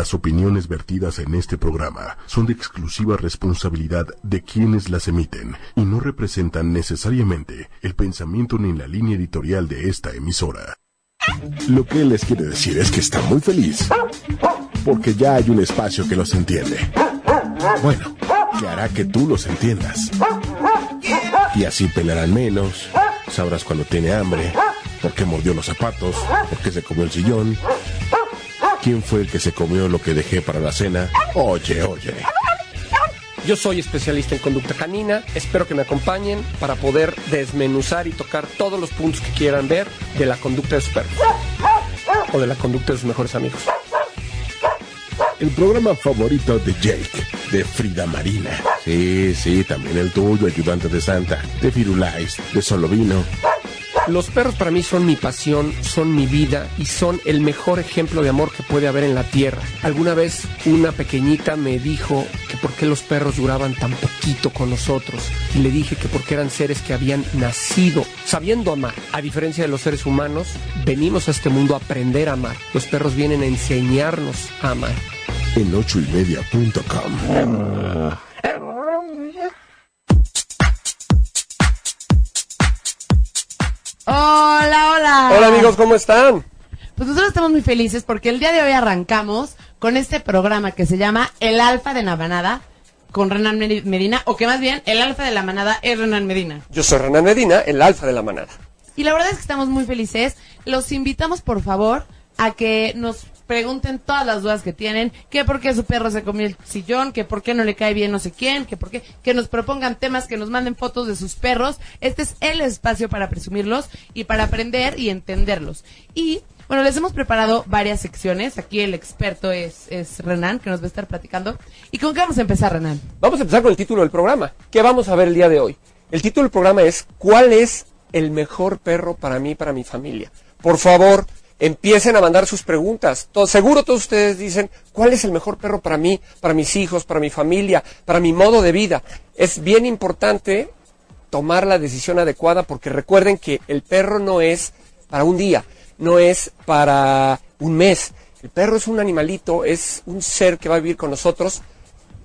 Las opiniones vertidas en este programa son de exclusiva responsabilidad de quienes las emiten y no representan necesariamente el pensamiento ni la línea editorial de esta emisora. Lo que les quiere decir es que está muy feliz porque ya hay un espacio que los entiende. Bueno, que hará que tú los entiendas. Y así pelearán menos, sabrás cuando tiene hambre, por qué mordió los zapatos, por qué se comió el sillón, quién fue el que se comió lo que dejé para la cena. Oye, oye. Yo soy especialista en conducta canina, espero que me acompañen para poder desmenuzar y tocar todos los puntos que quieran ver de la conducta de sus perros o de la conducta de sus mejores amigos. El programa favorito de Jake, de Frida Marina. Sí, sí, también el tuyo, ayudante de Santa, de Firulais, de Solovino. Los perros para mí son mi pasión, son mi vida y son el mejor ejemplo de amor que puede haber en la tierra. Alguna vez una pequeñita me dijo que por qué los perros duraban tan poquito con nosotros y le dije que porque eran seres que habían nacido sabiendo amar. A diferencia de los seres humanos, venimos a este mundo a aprender a amar. Los perros vienen a enseñarnos a amar. En ochoymedia.com. Hola, hola. Hola amigos, ¿cómo están? Pues nosotros estamos muy felices porque el día de hoy arrancamos con este programa que se llama El Alfa de la Manada con Renan Medi- Medina, o que más bien el Alfa de la Manada es Renan Medina. Yo soy Renan Medina, el alfa de la manada. Y la verdad es que estamos muy felices. Los invitamos, por favor, a que nos pregunten todas las dudas que tienen, que por qué su perro se comió el sillón, que por qué no le cae bien no sé quién, que por qué, que nos propongan temas, que nos manden fotos de sus perros. Este es el espacio para presumirlos y para aprender y entenderlos. Y bueno, les hemos preparado varias secciones. Aquí el experto es, es Renan, que nos va a estar platicando. ¿Y con qué vamos a empezar, Renan? Vamos a empezar con el título del programa. ¿Qué vamos a ver el día de hoy? El título del programa es ¿Cuál es el mejor perro para mí, para mi familia? Por favor, empiecen a mandar sus preguntas. To- seguro todos ustedes dicen, ¿cuál es el mejor perro para mí, para mis hijos, para mi familia, para mi modo de vida? Es bien importante tomar la decisión adecuada porque recuerden que el perro no es para un día, no es para un mes. El perro es un animalito, es un ser que va a vivir con nosotros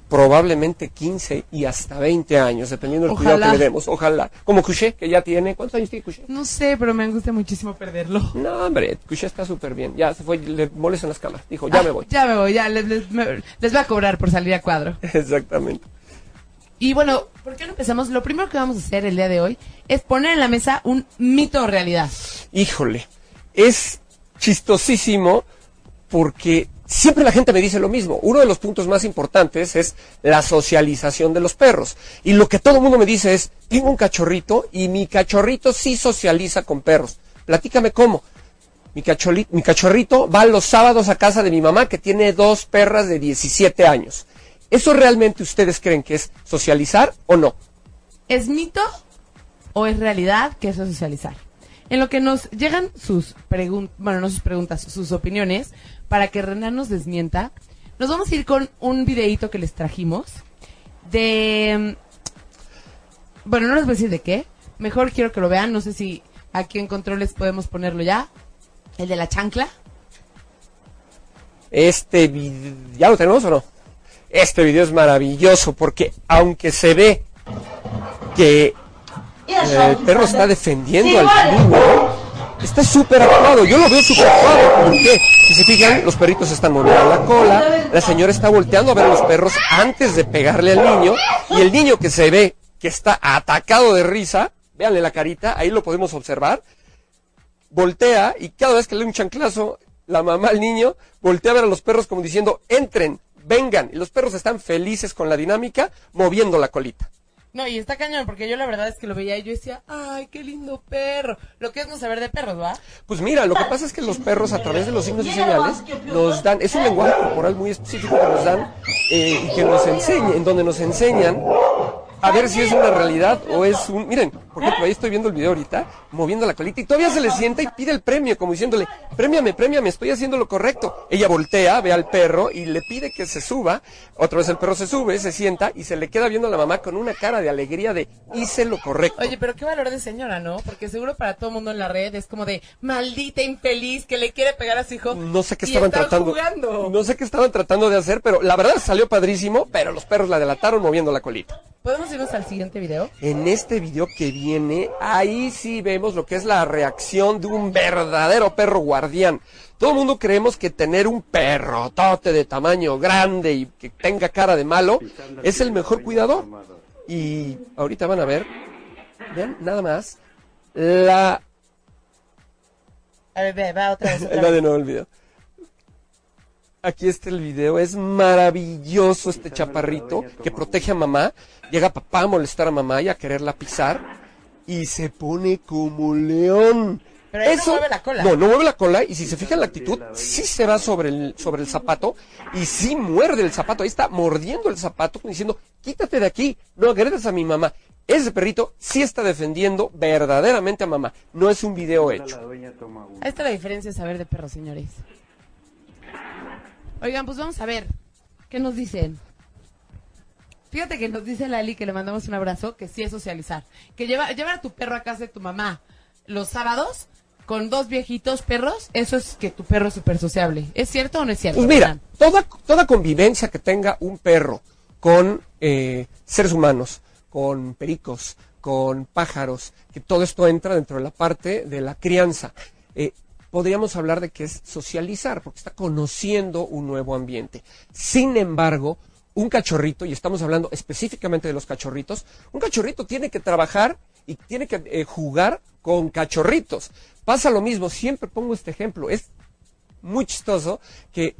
probablemente 15 y hasta 20 años, dependiendo del cuidado que le demos. Ojalá. Como Couché, que ya tiene. ¿Cuántos años tiene Couché? No sé, pero me angustia muchísimo perderlo. No, hombre, Couché está súper bien. Ya se fue, le molestan las cámaras. Dijo, ya Ah, me voy. Ya me voy, ya les, les, me- les voy a cobrar por salir a cuadro. Exactamente. Y bueno, ¿por qué no empezamos? Lo primero que vamos a hacer el día de hoy es poner en la mesa un mito o realidad. Híjole, es chistosísimo porque siempre la gente me dice lo mismo. Uno de los puntos más importantes es la socialización de los perros. Y lo que todo el mundo me dice es, tengo un cachorrito y mi cachorrito sí socializa con perros. Platícame cómo. Mi, cacholi- mi cachorrito va los sábados a casa de mi mamá que tiene dos perras de 17 años. ¿Eso realmente ustedes creen que es socializar o no? ¿Es mito o es realidad que eso es socializar? En lo que nos llegan sus preguntas, bueno, no sus preguntas, sus opiniones, para que Renan nos desmienta, nos vamos a ir con un videíto que les trajimos de... mm, Bueno, no les voy a decir de qué. Mejor quiero que lo vean. No sé si aquí en controles podemos ponerlo ya. El de la chancla. Este video, ¿ya lo tenemos o no? Este video es maravilloso porque aunque se ve que eh, el perro está defendiendo al niño, está súper actuado. Yo lo veo súper actuado. ¿Por qué? Si se fijan, los perritos están moviendo la cola, la señora está volteando a ver a los perros antes de pegarle al niño y el niño que se ve que está atacado de risa, véanle la carita, ahí lo podemos observar, voltea y cada vez que le da un chanclazo, la mamá al niño voltea a ver a los perros como diciendo, entren, vengan. Y los perros están felices con la dinámica, moviendo la colita. No, y está cañón, porque yo la verdad es que lo veía y yo decía, ay, qué lindo perro. Lo que es no saber de perros, ¿va? Pues mira, lo que pasa es que los perros a través de los signos y señales nos dan, es un lenguaje corporal muy específico que nos dan eh, y que nos enseña, en donde nos enseñan a ver si es una realidad o es un, miren, por ejemplo, ahí estoy viendo el video ahorita, moviendo la colita y todavía se le sienta y pide el premio, como diciéndole, premiame, premiame, estoy haciendo lo correcto. Ella voltea, ve al perro y le pide que se suba. Otra vez el perro se sube, se sienta y se le queda viendo a la mamá con una cara de alegría de hice lo correcto. Oye, pero qué valor de señora, ¿no? Porque seguro para todo el mundo en la red es como de maldita infeliz que le quiere pegar a su hijo. No sé qué estaban tratando. jugando. No sé qué estaban tratando de hacer, pero la verdad salió padrísimo, pero los perros la delataron moviendo la colita. ¿Podemos irnos al siguiente video? En este video que ahí sí vemos lo que es la reacción de un verdadero perro guardián. Todo el mundo creemos que tener un perrotote de tamaño grande y que tenga cara de malo es el mejor cuidador. Y ahorita van a ver, vean nada más, la... A ver, ve, va otra vez. otra Ahí va vez. de nuevo el video. Aquí está el video, es maravilloso este chaparrito que protege a mamá. Llega papá a molestar a mamá y a quererla pisar y se pone como león. Pero ahí no mueve la cola. No, no mueve la cola y si se fija en la actitud, sí se va sobre el, sobre el zapato y sí muerde el zapato. Ahí está mordiendo el zapato diciendo, quítate de aquí, no agredas a mi mamá. Ese perrito sí está defendiendo verdaderamente a mamá. No es un video hecho. Ahí está la diferencia de saber de perros, señores. Oigan, pues vamos a ver. ¿Qué nos dicen? Fíjate que nos dice Lali que le mandamos un abrazo, que sí es socializar. Que lleva, llevar a tu perro a casa de tu mamá los sábados con dos viejitos perros, eso es que tu perro es súper sociable. ¿Es cierto o no es cierto? Pues mira, toda, toda convivencia que tenga un perro con eh, seres humanos, con pericos, con pájaros, que todo esto entra dentro de la parte de la crianza. Eh, podríamos hablar de que es socializar, porque está conociendo un nuevo ambiente. Sin embargo, un cachorrito, y estamos hablando específicamente de los cachorritos, un cachorrito tiene que trabajar y tiene que eh, jugar con cachorritos. Pasa lo mismo, siempre pongo este ejemplo, es muy chistoso que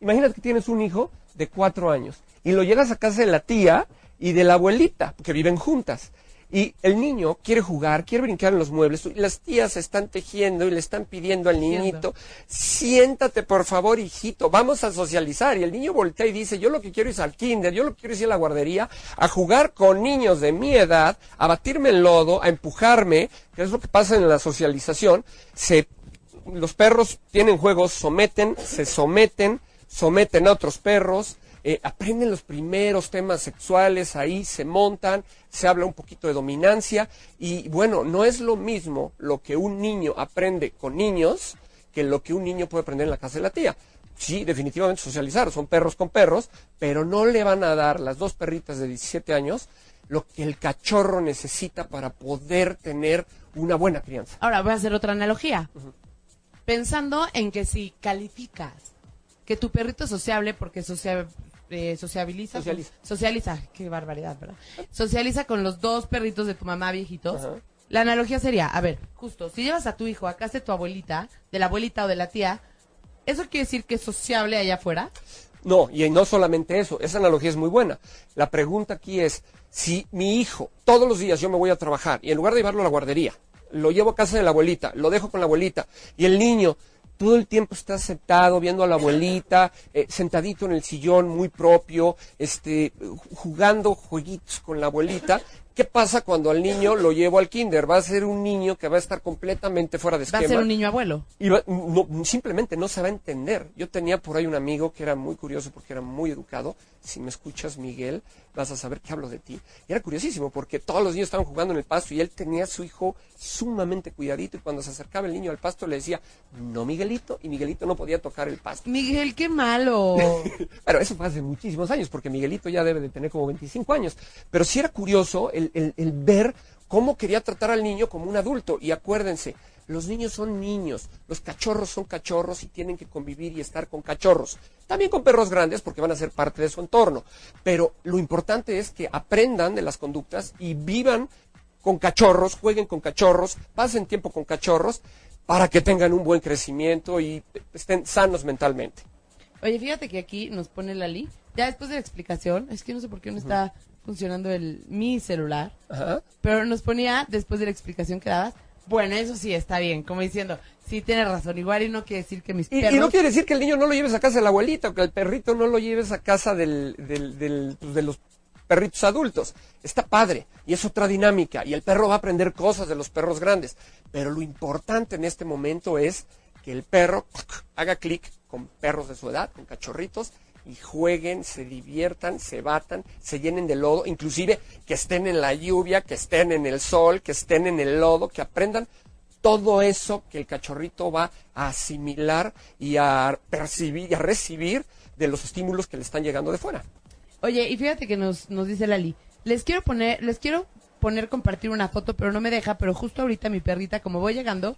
imagínate que tienes un hijo de cuatro años y lo llegas a casa de la tía y de la abuelita, porque viven juntas. Y el niño quiere jugar, quiere brincar en los muebles, y las tías están tejiendo y le están pidiendo al niñito, siéntate por favor, hijito, vamos a socializar. Y el niño voltea y dice, yo lo que quiero es al kinder, yo lo que quiero es ir a la guardería, a jugar con niños de mi edad, a batirme el lodo, a empujarme, que es lo que pasa en la socialización. Se los perros tienen juegos, someten, se someten, someten a otros perros, eh, aprenden los primeros temas sexuales, ahí se montan, se habla un poquito de dominancia y bueno, no es lo mismo lo que un niño aprende con niños que lo que un niño puede aprender en la casa de la tía. Sí, definitivamente socializar, son perros con perros, pero no le van a dar las dos perritas de 17 años lo que el cachorro necesita para poder tener una buena crianza. Ahora voy a hacer otra analogía. Pensando en que si calificas que tu perrito es sociable porque socia- eh, sociabiliza, Socializa. socializa, qué barbaridad, ¿verdad? Socializa con los dos perritos de tu mamá viejitos. Ajá. La analogía sería, a ver, justo, si llevas a tu hijo a casa de tu abuelita, de la abuelita o de la tía, ¿eso quiere decir que es sociable allá afuera? No, y no solamente eso, esa analogía es muy buena. La pregunta aquí es, si mi hijo, todos los días yo me voy a trabajar y en lugar de llevarlo a la guardería, lo llevo a casa de la abuelita, lo dejo con la abuelita, y el niño todo el tiempo está sentado viendo a la abuelita, eh, sentadito en el sillón muy propio, este, jugando jueguitos con la abuelita, ¿Qué pasa cuando al niño lo llevo al kinder? Va a ser un niño que va a estar completamente fuera de Va esquema. a ser un niño abuelo. Y va- no, simplemente no se va a entender. Yo tenía por ahí un amigo que era muy curioso porque era muy educado. Si me escuchas, Miguel, vas a saber que hablo de ti. Y era curiosísimo porque todos los niños estaban jugando en el pasto y él tenía a su hijo sumamente cuidadito. Y cuando se acercaba el niño al pasto le decía, no, Miguelito. Y Miguelito no podía tocar el pasto. Miguel, qué malo. Pero eso fue hace muchísimos años, porque Miguelito ya debe de tener como 25 años. Pero sí era curioso el, el- el ver cómo quería tratar al niño como un adulto. Y acuérdense, los niños son niños, los cachorros son cachorros y tienen que convivir y estar con cachorros. También con perros grandes porque van a ser parte de su entorno. Pero lo importante es que aprendan de las conductas y vivan con cachorros, jueguen con cachorros, pasen tiempo con cachorros para que tengan un buen crecimiento y estén sanos mentalmente. Oye, fíjate que aquí nos pone Lali, ya después de la explicación, es que no sé por qué no está funcionando el mi celular, Ajá. pero nos ponía después de la explicación que dabas, bueno, eso sí está bien, como diciendo, sí tienes razón, igual y no quiere decir que mis Y, y perros... no quiere decir que el niño no lo lleves a casa de la abuelita, o que el perrito no lo lleves a casa del, del, del, pues, de los perritos adultos. Está padre y es otra dinámica y el perro va a aprender cosas de los perros grandes. Pero lo importante en este momento es que el perro haga clic con perros de su edad, con cachorritos y jueguen, se diviertan, se batan, se llenen de lodo, inclusive que estén en la lluvia, que estén en el sol, que estén en el lodo, que aprendan todo eso que el cachorrito va a asimilar y a percibir y a recibir de los estímulos que le están llegando de fuera. Oye, y fíjate que nos, nos dice Lali, les quiero poner, les quiero poner compartir una foto, pero no me deja, pero justo ahorita mi perrita, como voy llegando,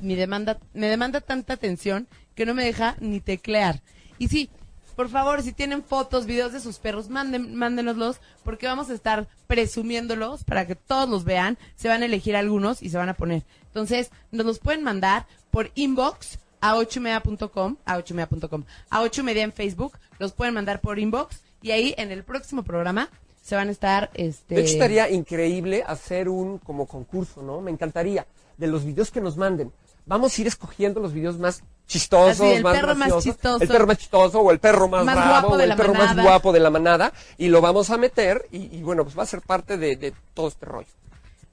demanda, me demanda tanta atención que no me deja ni teclear. Y sí, por favor, si tienen fotos, videos de sus perros, manden, mándenoslos, porque vamos a estar presumiéndolos para que todos los vean. Se van a elegir algunos y se van a poner. Entonces, nos los pueden mandar por inbox a 8media.com, a 8media.com, a 8 media en Facebook, los pueden mandar por inbox y ahí en el próximo programa se van a estar, este... De hecho, estaría increíble hacer un como concurso, ¿no? Me encantaría, de los videos que nos manden. Vamos a ir escogiendo los videos más chistosos, Así, el más perro más chistoso. el perro más chistoso o el perro más, Más bravo o el perro más guapo de la manada y lo vamos a meter y, y bueno, pues va a ser parte de, de todo este rollo.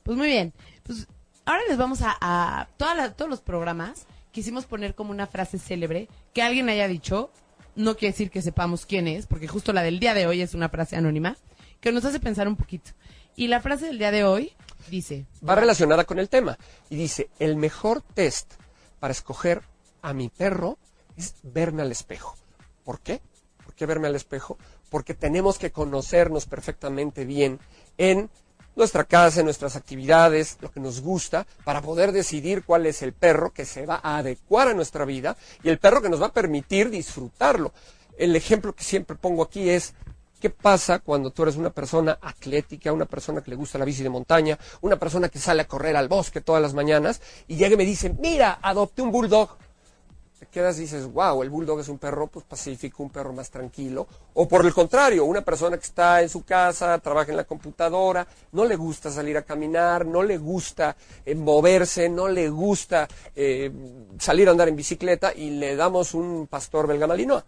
Pues muy bien. Pues ahora les vamos a, a toda la- todos los programas quisimos poner como una frase célebre que alguien haya dicho. No quiere decir que sepamos quién es, porque justo la del día de hoy es una frase anónima que nos hace pensar un poquito. Y la frase del día de hoy dice, Va relacionada con el tema y dice, el mejor test para escoger a mi perro es verme al espejo. ¿Por qué? ¿Por qué verme al espejo? Porque tenemos que conocernos perfectamente bien en nuestra casa, en nuestras actividades, lo que nos gusta, para poder decidir cuál es el perro que se va a adecuar a nuestra vida y el perro que nos va a permitir disfrutarlo. El ejemplo que siempre pongo aquí es, ¿qué pasa cuando tú eres una persona atlética, una persona que le gusta la bici de montaña, una persona que sale a correr al bosque todas las mañanas y llega y me dice, mira, adopté un bulldog? te quedas y dices, wow, el bulldog es un perro pues pacífico, un perro más tranquilo. O por el contrario, una persona que está en su casa, trabaja en la computadora, no le gusta salir a caminar, no le gusta eh, moverse, no le gusta eh, salir a andar en bicicleta y le damos un pastor belga malinois.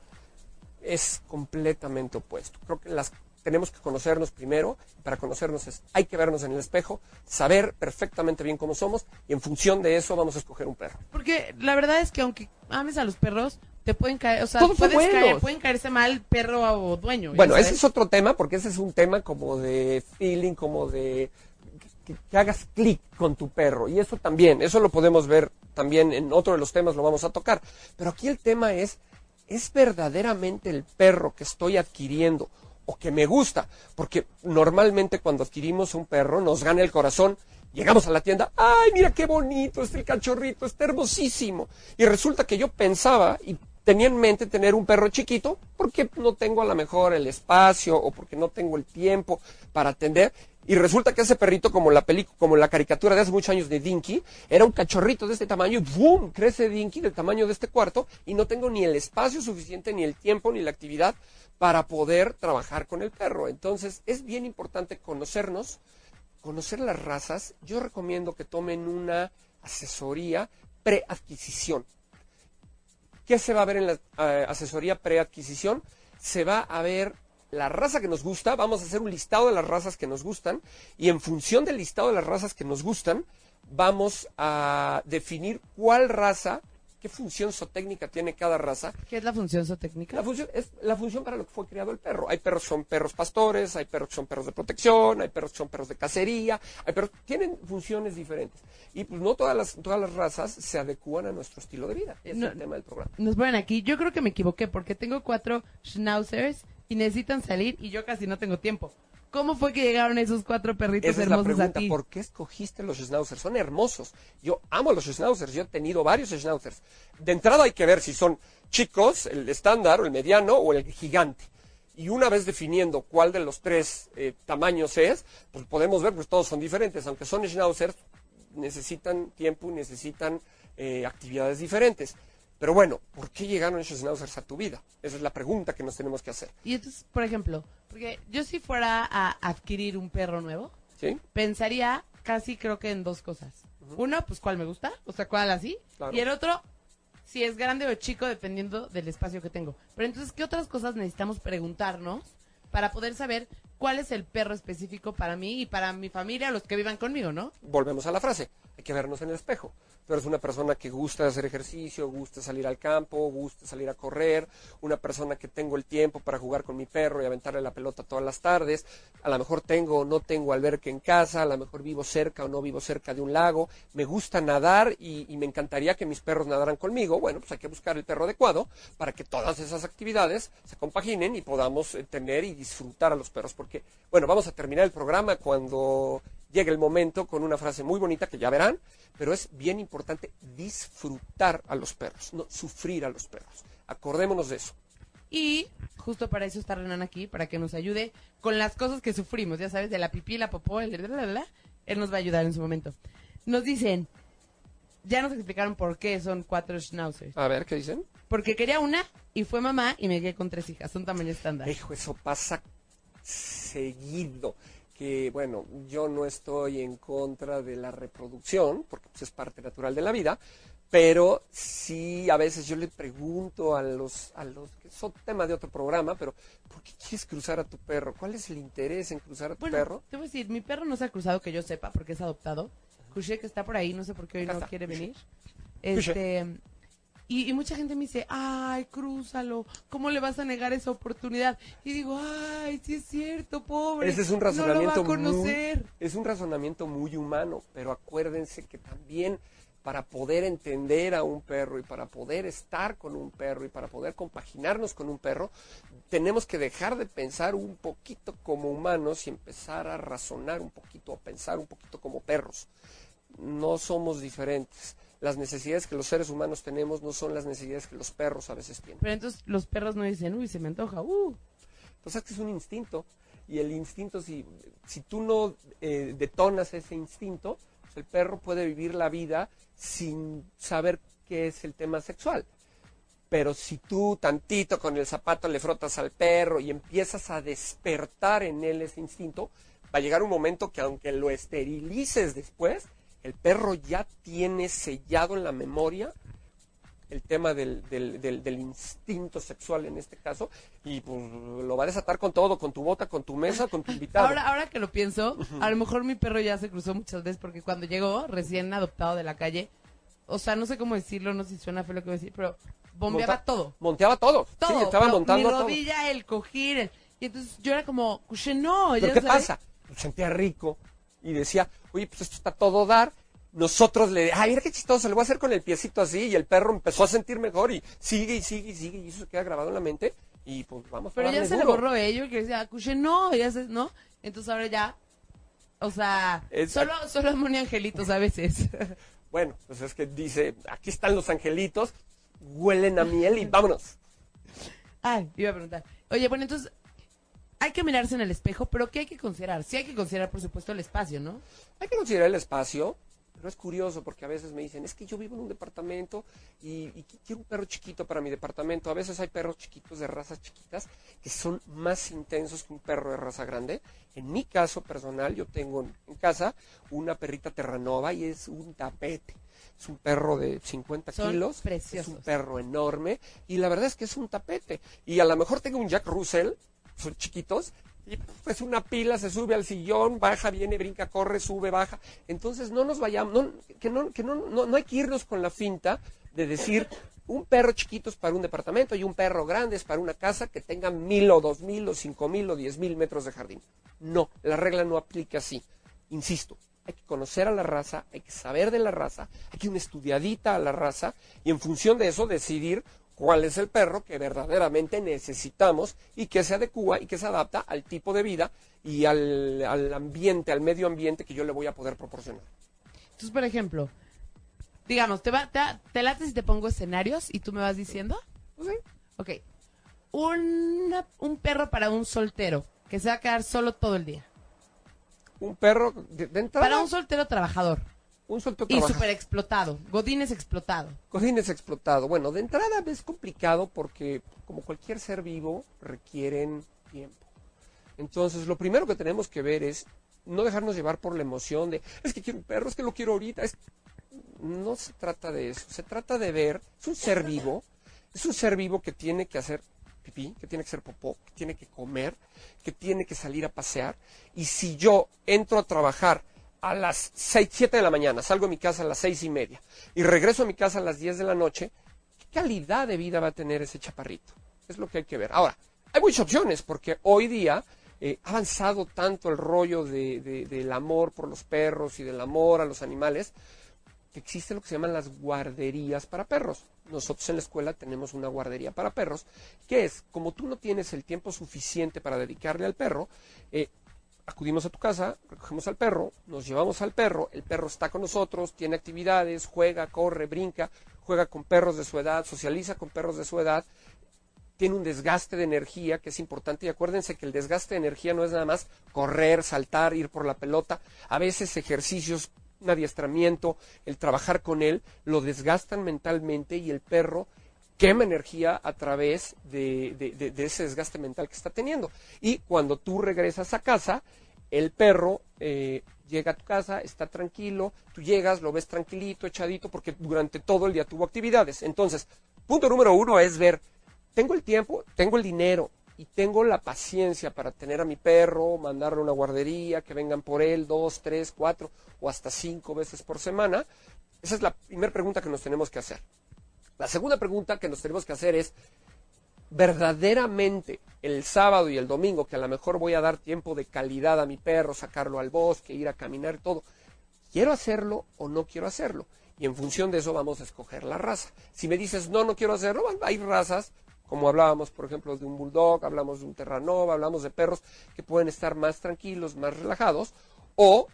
Es completamente opuesto. Creo que las tenemos que conocernos primero. Para conocernos es, hay que vernos en el espejo, saber perfectamente bien cómo somos y en función de eso vamos a escoger un perro. porque la verdad es que aunque ames a los perros, te pueden caer, o sea, Todos puedes caer, pueden caerse mal perro o dueño. Bueno, sabes. ese es otro tema, porque ese es un tema como de feeling, como de que, que hagas clic con tu perro. Y eso también, eso lo podemos ver también en otro de los temas, lo vamos a tocar. Pero aquí el tema es, ¿es verdaderamente el perro que estoy adquiriendo o que me gusta? Porque normalmente cuando adquirimos un perro nos gana el corazón. Llegamos a la tienda, ay, mira qué bonito, este el cachorrito, está hermosísimo. Y resulta que yo pensaba y tenía en mente tener un perro chiquito porque no tengo a lo mejor el espacio o porque no tengo el tiempo para atender. Y resulta que ese perrito, como la película, como la caricatura de hace muchos años de Dinky, era un cachorrito de este tamaño y ¡boom! crece Dinky del tamaño de este cuarto y no tengo ni el espacio suficiente, ni el tiempo, ni la actividad para poder trabajar con el perro. Entonces es bien importante conocernos, conocer las razas. Yo recomiendo que tomen una asesoría preadquisición. ¿Qué se va a ver en la eh, asesoría preadquisición? Se va a ver la raza que nos gusta, vamos a hacer un listado de las razas que nos gustan y en función del listado de las razas que nos gustan, vamos a definir cuál raza, qué función zootécnica tiene cada raza ¿Qué es la función zootécnica? la función es la función para lo que fue creado el perro. Hay perros que son perros pastores, hay perros que son perros de protección, hay perros que son perros de cacería, hay perros tienen funciones diferentes. Y pues no todas las todas las razas se adecúan a nuestro estilo de vida. Es No. el tema del programa. Nos ponen aquí, yo creo que me equivoqué porque tengo cuatro schnauzers y necesitan salir y yo casi no tengo tiempo. ¿Cómo fue que llegaron esos cuatro perritos Esa es la hermosos a pregunta, ti? ¿por qué escogiste los schnauzers? Son hermosos. Yo amo los schnauzers, yo he tenido varios schnauzers. De entrada hay que ver si son chicos, el estándar o el mediano o el gigante. Y una vez definiendo cuál de los tres eh, tamaños es, pues podemos ver, pues todos son diferentes. Aunque son schnauzers, necesitan tiempo y necesitan eh, actividades diferentes. Pero bueno, ¿por qué llegaron esos schnauzers a tu vida? Esa es la pregunta que nos tenemos que hacer. Y entonces, por ejemplo, porque yo si fuera a adquirir un perro nuevo, ¿Sí? pensaría casi creo que en dos cosas. Uno, pues cuál me gusta, o sea, cuál así. Claro. Y el otro, si es grande o chico, dependiendo del espacio que tengo. Pero entonces, ¿qué otras cosas necesitamos preguntarnos para poder saber cuál es el perro específico para mí y para mi familia, los que vivan conmigo, ¿no? Volvemos a la frase, hay que vernos en el espejo. Tú eres una persona que gusta hacer ejercicio, gusta salir al campo, gusta salir a correr, una persona que tengo el tiempo para jugar con mi perro y aventarle la pelota todas las tardes, a lo mejor tengo o no tengo alberca en casa, a lo mejor vivo cerca o no vivo cerca de un lago, me gusta nadar y, y me encantaría que mis perros nadaran conmigo, bueno, pues hay que buscar el perro adecuado para que todas esas actividades se compaginen y podamos eh, tener y disfrutar a los perros, porque, bueno, vamos a terminar el programa cuando llegue el momento con una frase muy bonita que ya verán, pero es bien importante disfrutar a los perros, no sufrir a los perros. Acordémonos de eso. Y justo para eso está Renan aquí, para que nos ayude con las cosas que sufrimos, ya sabes, de la pipí, la popó, el bla, bla, bla. Él nos va a ayudar en su momento. Nos dicen, ya nos explicaron por qué son cuatro schnauzers. A ver, ¿qué dicen? Porque quería una y fue mamá y me quedé con tres hijas, son tamaño estándar. Hijo, eso pasa seguido. Que bueno, yo no estoy en contra de la reproducción, porque pues, es parte natural de la vida, pero sí a veces yo le pregunto a los, a los, que son tema de otro programa, pero ¿por qué quieres cruzar a tu perro? ¿Cuál es el interés en cruzar a tu Bueno, perro? te voy a decir, mi perro no se ha cruzado que yo sepa porque es adoptado. Cuché que está por ahí, no sé por qué hoy no quiere venir. Este, y, y mucha gente me dice, ay, crúzalo, ¿cómo le vas a negar esa oportunidad? Y digo, ay, sí es cierto, pobre. Ese es un no lo va razonamiento a conocer. muy, es un razonamiento muy humano, pero acuérdense que también para poder entender a un perro y para poder estar con un perro y para poder compaginarnos con un perro, tenemos que dejar de pensar un poquito como humanos y empezar a razonar un poquito, a pensar un poquito como perros. No somos diferentes. Las necesidades que los seres humanos tenemos no son las necesidades que los perros a veces tienen. Pero entonces los perros no dicen, uy, se me antoja, uh. Pues es que es un instinto. Y el instinto, si, si tú no eh, detonas ese instinto, pues el perro puede vivir la vida sin saber qué es el tema sexual. Pero si tú tantito con el zapato le frotas al perro y empiezas a despertar en él ese instinto, va a llegar un momento que aunque lo esterilices después, el perro ya tiene sellado en la memoria el tema del, del, del, del instinto sexual en este caso y pues lo va a desatar con todo, con tu bota, con tu mesa, con tu invitado. Ahora, ahora que lo pienso, a lo mejor mi perro ya se cruzó muchas veces porque cuando llegó, recién adoptado de la calle, o sea, no sé cómo decirlo, no sé si suena feo lo que voy a decir, pero bombeaba Monta- todo. Monteaba todo. Todo. Sí, estaba montando mi todo. rodilla, el cojín, el- y entonces yo era como, "Cuche, no, ¿Pero ya qué sabes". pasa? Sentía rico y decía, oye, pues esto está todo dar. Nosotros le, ay, mira qué chistoso, le voy a hacer con el piecito así y el perro empezó a sentir mejor y sigue y sigue y sigue y eso se queda grabado en la mente y pues vamos a Pero ya se le borró ello, que decía, Cuche, no, ya se, ¿no? Entonces ahora ya, o sea, solo, solo amo angelitos a veces. Bueno, pues es que dice, aquí están los angelitos, huelen a miel y vámonos. Ay, iba a preguntar. Oye, bueno, entonces, hay que mirarse en el espejo, pero ¿qué hay que considerar? Sí hay que considerar, por supuesto, el espacio, ¿no? Hay que considerar el espacio, pero es curioso porque a veces me dicen, es que yo vivo en un departamento y, y qui- quiero un perro chiquito para mi departamento. A veces hay perros chiquitos de razas chiquitas que son más intensos que un perro de raza grande. En mi caso personal, yo tengo en, en casa una perrita terranova y es un tapete. Es un perro de 50 Son kilos. preciosos. Es un perro enorme y la verdad es que es un tapete. Y a lo mejor tengo un Jack Russell, son chiquitos, y pues una pila se sube al sillón, baja, viene, brinca, corre, sube, baja. Entonces no nos vayamos, no, que, no, que no, no, no hay que irnos con la finta de decir un perro chiquito es para un departamento y un perro grande es para una casa que tenga mil o dos mil o cinco mil o diez mil metros de jardín. No, la regla no aplica así. Insisto, hay que conocer a la raza, hay que saber de la raza, hay que una estudiadita a la raza y en función de eso decidir cuál es el perro que verdaderamente necesitamos y que se adecua y que se adapta al tipo de vida y al, al ambiente, al medio ambiente que yo le voy a poder proporcionar. Entonces, por ejemplo, digamos, ¿te, va, te, te late si te pongo escenarios y tú me vas diciendo? ¿No sé? Ok. Una- un perro para un soltero que se va a quedar solo todo el día. Un perro de, de entrada, Para un soltero trabajador un suelto y súper explotado. Godines explotado. Cojines explotado. Bueno, de entrada es complicado porque, como cualquier ser vivo, requieren tiempo. Entonces, lo primero que tenemos que ver es no dejarnos llevar por la emoción de, es que quiero un perro, es que lo quiero ahorita. Es... No se trata de eso. Se trata de ver, es un ser vivo, es un ser vivo que tiene que hacer pipí, que tiene que ser popó, que tiene que comer, que tiene que salir a pasear. Y si yo entro a trabajar a las 6, 7 de la mañana, salgo de mi casa a las seis y media y regreso a mi casa a las 10 de la noche, ¿qué calidad de vida va a tener ese chaparrito? Es lo que hay que ver. Ahora, hay muchas opciones porque hoy día eh, ha avanzado tanto el rollo del amor por los perros y del amor a los animales que existe lo que se llaman las guarderías para perros. Nosotros en la escuela tenemos una guardería para perros, que es, como tú no tienes el tiempo suficiente para dedicarle al perro, eh, acudimos a tu casa, recogemos al perro, nos llevamos al perro, el perro está con nosotros, tiene actividades, juega, corre, brinca, juega con perros de su edad, socializa con perros de su edad, tiene un desgaste de energía que es importante y acuérdense que el desgaste de energía no es nada más correr, saltar, ir por la pelota, a veces ejercicios, un adiestramiento, el trabajar con él, lo desgastan mentalmente y el perro quema energía a través de, ese desgaste mental que está teniendo. Y cuando tú regresas a casa, el perro eh, llega a tu casa, está tranquilo, tú llegas, lo ves tranquilito, echadito, porque durante todo el día tuvo actividades. Entonces, punto número uno es ver, tengo el tiempo, tengo el dinero y tengo la paciencia para tener a mi perro, mandarle a una guardería, que vengan por él dos, tres, cuatro o hasta cinco veces por semana. Esa es la primera pregunta que nos tenemos que hacer. La segunda pregunta que nos tenemos que hacer es, verdaderamente el sábado y el domingo, que a lo mejor voy a dar tiempo de calidad a mi perro, sacarlo al bosque, ir a caminar, todo, ¿quiero hacerlo o no quiero hacerlo? Y en función de eso vamos a escoger la raza. Si me dices, no, no quiero hacerlo, hay razas, como hablábamos, por ejemplo, de un bulldog, hablamos de un terranova, hablamos de perros que pueden estar más tranquilos, más relajados, o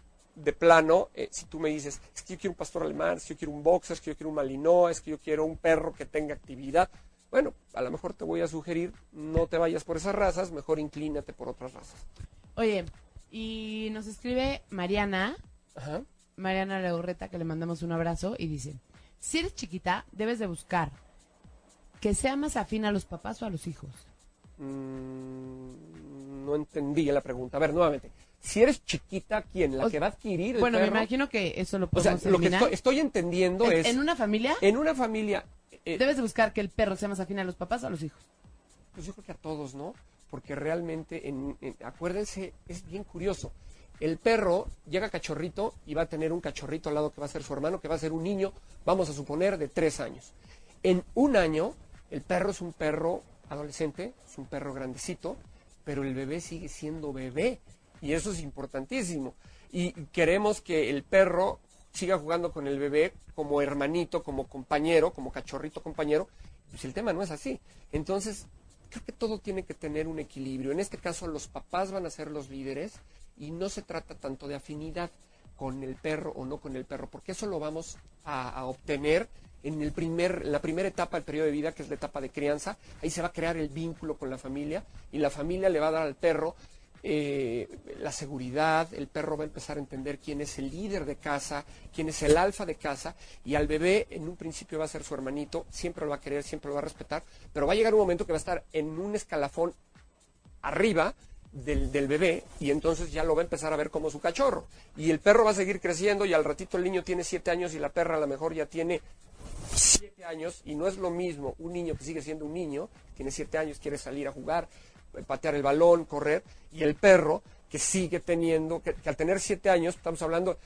de plano, eh, si tú me dices, es que yo quiero un pastor alemán, es que yo quiero un boxer, es que yo quiero un malinois, es que yo quiero un perro que tenga actividad, bueno, a lo mejor te voy a sugerir, no te vayas por esas razas, mejor inclínate por otras razas. Oye, y nos escribe Mariana, Ajá. Mariana Leurreta, que le mandamos un abrazo, y dice, si eres chiquita, debes de buscar que sea más afín a los papás o a los hijos. Mm, no entendí la pregunta. A ver, nuevamente si eres chiquita, ¿quién? ¿La que va a adquirir el Bueno, me imagino que eso lo podemos O sea, lo que estoy, entendiendo es... ¿En una familia? En una familia... Eh, Debes de buscar que el perro sea más afín a los papás o a los hijos. Pues yo creo que a todos, ¿no? Porque realmente, en, acuérdense, es bien curioso. El perro llega cachorrito y va a tener un cachorrito al lado que va a ser su hermano, que va a ser un niño, vamos a suponer, de tres años. En un año, el perro es un perro adolescente, es un perro grandecito, pero el bebé sigue siendo bebé y eso es importantísimo. Y queremos que el perro siga jugando con el bebé como hermanito, como compañero, como cachorrito compañero. Pues el tema no es así. Entonces, creo que todo tiene que tener un equilibrio. En este caso, los papás van a ser los líderes y no se trata tanto de afinidad con el perro o no con el perro, porque eso lo vamos a, obtener en el primer, la primera etapa del periodo de vida, que es la etapa de crianza. Ahí se va a crear el vínculo con la familia y la familia le va a dar al perro eh, la seguridad, el perro va a empezar a entender quién es el líder de casa, quién es el alfa de casa, y al bebé en un principio va a ser su hermanito, siempre lo va a querer, siempre lo va a respetar, pero va a llegar un momento que va a estar en un escalafón arriba del, del, bebé y entonces ya lo va a empezar a ver como su cachorro. Y el perro va a seguir creciendo y al ratito el niño tiene siete años y la perra a lo mejor ya tiene siete años y no es lo mismo un niño que sigue siendo un niño, tiene siete años, quiere salir a jugar, patear el balón, correr, y el perro que sigue teniendo, que, al tener siete años, estamos hablando,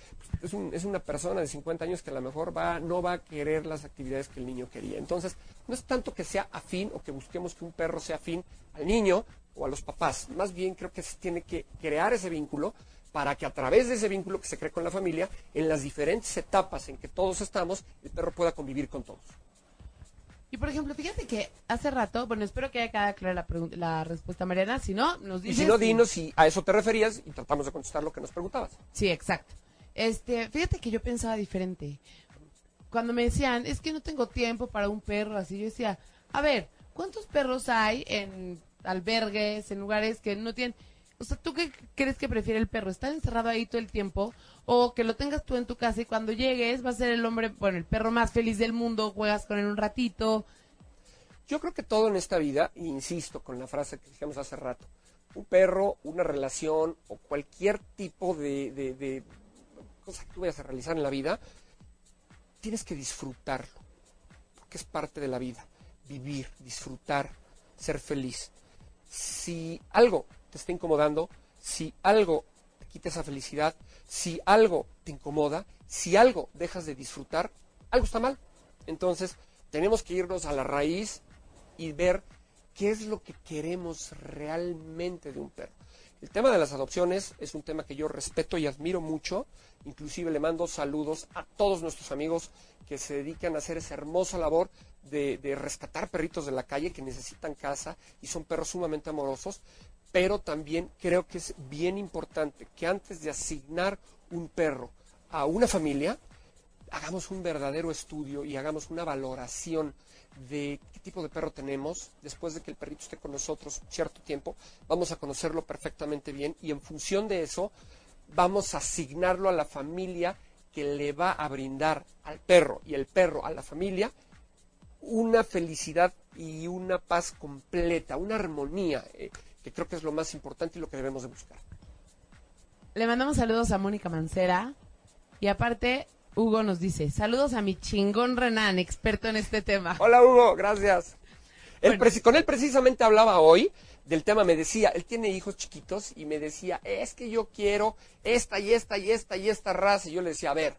es, es, una persona de 50 años que a lo mejor va, no va a querer las actividades que el niño quería. Entonces, no es tanto que sea afín o que busquemos que un perro sea afín al niño o a los papás, más bien creo que se tiene que crear ese vínculo para que a través de ese vínculo que se cree con la familia, en las diferentes etapas en que todos estamos, el perro pueda convivir con todos. Y por ejemplo, fíjate que hace rato, bueno, espero que haya quedado clara la, la respuesta, Mariana. Si no, nos dices. Y si no, dinos si a eso te referías y tratamos de contestar lo que nos preguntabas. Sí, exacto. Este, fíjate que yo pensaba diferente. Cuando me decían, es que no tengo tiempo para un perro, así yo decía, a ver, ¿cuántos perros hay en albergues, en lugares que no tienen o sea, ¿tú qué crees que prefiere el perro? ¿Estar encerrado ahí todo el tiempo? ¿O que lo tengas tú en tu casa y cuando llegues va a ser el hombre, bueno, el perro más feliz del mundo, juegas con él un ratito? Yo creo que todo en esta vida, insisto con la frase que dijimos hace rato, un perro, una relación o cualquier tipo de, de cosa que tú vayas a realizar en la vida, tienes que disfrutarlo, porque es parte de la vida. Vivir, disfrutar, ser feliz. Si algo te está incomodando, si algo te quita esa felicidad, si algo te incomoda, si algo dejas de disfrutar, algo está mal. Entonces, tenemos que irnos a la raíz y ver qué es lo que queremos realmente de un perro. El tema de las adopciones es un tema que yo respeto y admiro mucho. Inclusive le mando saludos a todos nuestros amigos que se dedican a hacer esa hermosa labor de, rescatar perritos de la calle que necesitan casa y son perros sumamente amorosos. Pero también creo que es bien importante que antes de asignar un perro a una familia, hagamos un verdadero estudio y hagamos una valoración de qué tipo de perro tenemos, después de que el perrito esté con nosotros cierto tiempo, vamos a conocerlo perfectamente bien y en función de eso vamos a asignarlo a la familia que le va a brindar al perro y el perro a la familia una felicidad y una paz completa, una armonía, eh, que creo que es lo más importante y lo que debemos de buscar. Le mandamos saludos a Mónica Mancera y aparte Hugo nos dice, saludos a mi chingón Renan, experto en este tema. Hola Hugo, gracias. con él precisamente hablaba hoy del tema, me decía, él tiene hijos chiquitos y me decía, es que yo quiero esta y esta y esta y esta raza. Y yo le decía, a ver,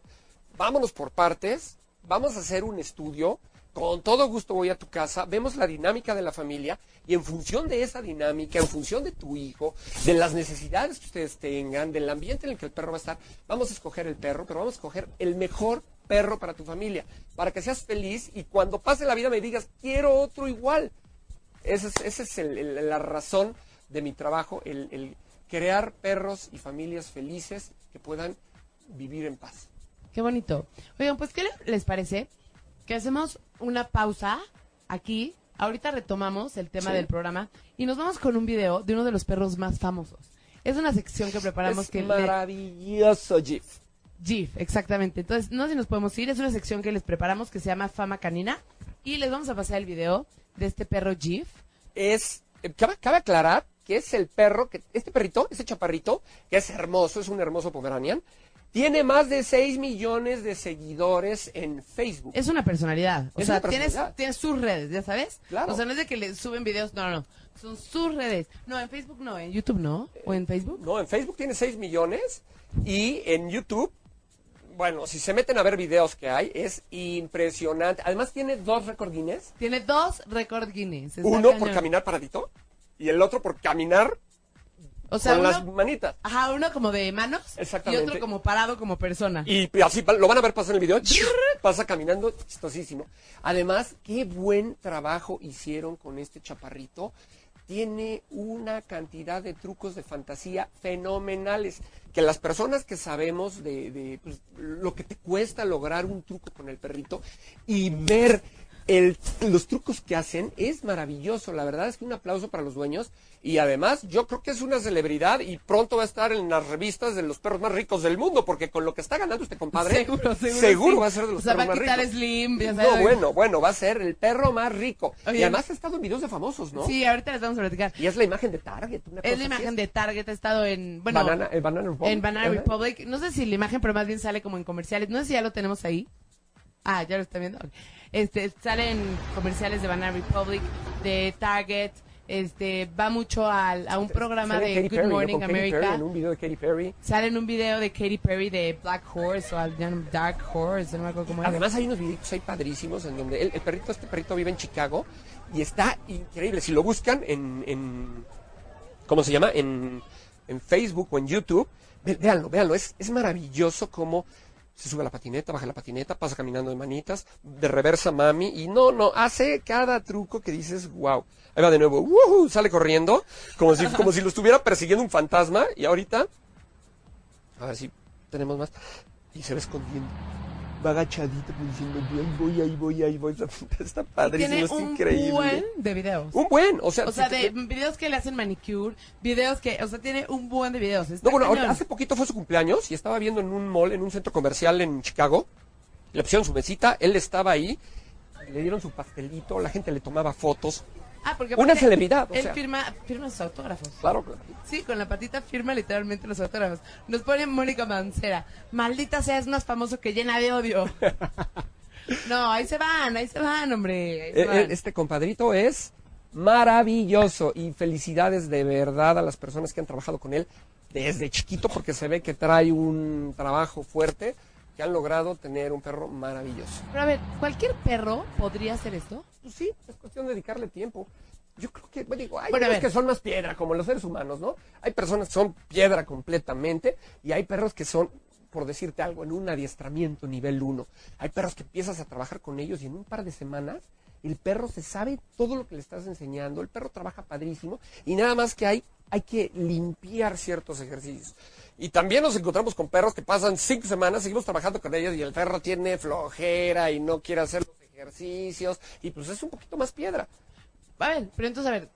vámonos por partes, vamos a hacer un estudio, con todo gusto voy a tu casa, vemos la dinámica de la familia y en función de esa dinámica, en función de tu hijo, de las necesidades que ustedes tengan, del ambiente en el que el perro va a estar, vamos a escoger el perro, pero vamos a escoger el mejor perro para tu familia, para que seas feliz y cuando pase la vida me digas, quiero otro igual. Esa es, es la razón de mi trabajo, el, el crear perros y familias felices que puedan vivir en paz. Qué bonito. Oigan, pues, ¿qué les parece? Que hacemos una pausa aquí. Ahorita retomamos el tema Sí. del programa y nos vamos con un video de uno de los perros más famosos. Es una sección que preparamos es que maravilloso, Jeff. GIF, exactamente. Entonces, no sé si nos podemos ir. Es una sección que les preparamos que se llama Fama Canina. Y les vamos a pasar el video de este perro GIF. es, eh, cabe, cabe aclarar que es el perro, que este perrito, ese chaparrito, que es hermoso, es un hermoso Pomeranian, tiene más de 6 millones de seguidores en Facebook. Es una personalidad. O Es sea, tienes, personalidad. tienes sus redes, ¿ya sabes? Claro. O sea, no es de que le suben videos. No, no, no. Son sus redes. No, en Facebook no. En YouTube no. ¿O en Facebook? No, en Facebook tiene 6 millones y en YouTube, bueno, si se meten a ver videos que hay, es impresionante. Además tiene dos récord Guinness. Tiene dos récord Guinness. Uno por caminar paradito y el otro por caminar O sea, con uno, las manitas. ajá, uno como de manos. Exactamente. Y otro como parado como persona. Y así lo van a ver pasar en el video. Pasa caminando, chistosísimo. Además, qué buen trabajo hicieron con este chaparrito. Tiene una cantidad de trucos de fantasía fenomenales. Que las personas que sabemos de, de, pues, lo que te cuesta lograr un truco con el perrito y ver el- los trucos que hacen es maravilloso. La verdad es que un aplauso para los dueños. Y además, yo creo que es una celebridad y pronto va a estar en las revistas de los perros más ricos del mundo, porque con lo que está ganando este compadre, Seguro, seguro. sí. va a ser de los O sea, va perros a más ricos. Slim, ya No, bueno, bueno, va a ser el perro más rico. Oye. y además ha estado en videos de famosos, ¿no? Sí, ahorita les vamos a platicar. Y es la imagen de Target. Una Es cosa la así imagen de Target, ha estado en, bueno, Banana, el Banana Republic. en Banana. Republic. No sé si la imagen, pero más bien sale como en comerciales. No sé si ya lo tenemos ahí. Ah, ya lo está viendo. Este, sale en comerciales de Banana Republic, de Target. Este, va mucho al, a un programa Sale de Katy Good Perry. Morning Perry, America. en un video de Katy Perry. Sale en un video de Katy Perry de Black Horse o al- Dark Horse, no me acuerdo cómo es. Además hay unos videitos ahí padrísimos en donde el, el perrito, este perrito vive en Chicago y está increíble. Si lo buscan en, en ¿cómo se llama? En, en Facebook o en YouTube, véanlo, véanlo. Es, es maravilloso cómo se sube a la patineta, baja la patineta, pasa caminando de manitas, de reversa mami y no, no, hace cada truco que dices, wow. Ahí va de nuevo, sale corriendo, como si, como si lo estuviera persiguiendo un fantasma y ahorita, a ver si tenemos más, y se va escondiendo. Va diciendo, ahí voy, ahí voy, ahí voy. Está padrísimo, Tiene es un increíble. buen de videos. Un buen, o sea, O sea, si de te- videos que le hacen manicure, videos que, o sea, tiene un buen de videos. Está No, bueno, cañón. hace poquito fue su cumpleaños y estaba viendo en un mall, en un centro comercial en Chicago. Le pusieron su mesita, él estaba ahí, le dieron su pastelito, la gente le tomaba fotos. Ah, porque Una celebridad, o él sea. firma, firma sus autógrafos. Claro, claro. Sí, con la patita firma literalmente los autógrafos. Nos pone Mónica Mancera. Maldita sea, es más famoso que llena de odio. no, ahí se van, ahí se van, hombre. ahí se Eh, van. eh, Este compadrito es maravilloso y felicidades de verdad a las personas que han trabajado con él desde chiquito porque se ve que trae un trabajo fuerte que han logrado tener un perro maravilloso. Pero a ver, ¿cualquier perro podría hacer esto? Pues sí, es cuestión de dedicarle tiempo. Yo creo que, bueno, digo, hay Bueno, perros que son más piedra, como los seres humanos, ¿no? Hay personas que son piedra completamente y hay perros que son, por decirte algo, en un adiestramiento nivel 1. Hay perros que empiezas a trabajar con ellos y en un par de semanas el perro se sabe todo lo que le estás enseñando, el perro trabaja padrísimo y nada más que hay, hay que limpiar ciertos ejercicios. Y también nos encontramos con perros que pasan cinco semanas, seguimos trabajando con ellos y el perro tiene flojera y no quiere hacer los ejercicios y pues es un poquito más piedra. A ver, pero entonces, a ver,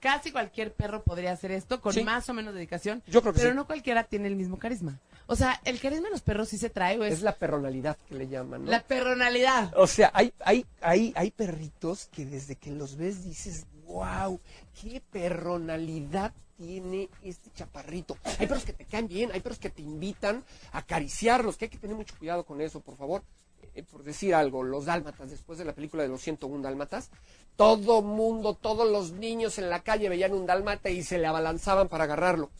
casi cualquier perro podría hacer esto con Sí. más o menos dedicación. Yo creo que Pero sí. no cualquiera tiene el mismo carisma. O sea, el carisma de los perros sí se trae o es, Es la perronalidad que le llaman, ¿no? la perronalidad. O sea, hay, hay, hay, hay perritos que desde que los ves dices, wow, qué perronalidad tiene este chaparrito. Hay perros que te caen bien, hay perros que te invitan a acariciarlos, que hay que tener mucho cuidado con eso, por favor. Eh, por decir algo, los dálmatas, después de la película de los 101 dálmatas, todo mundo, todos los niños en la calle veían un dálmata y se le abalanzaban para agarrarlo.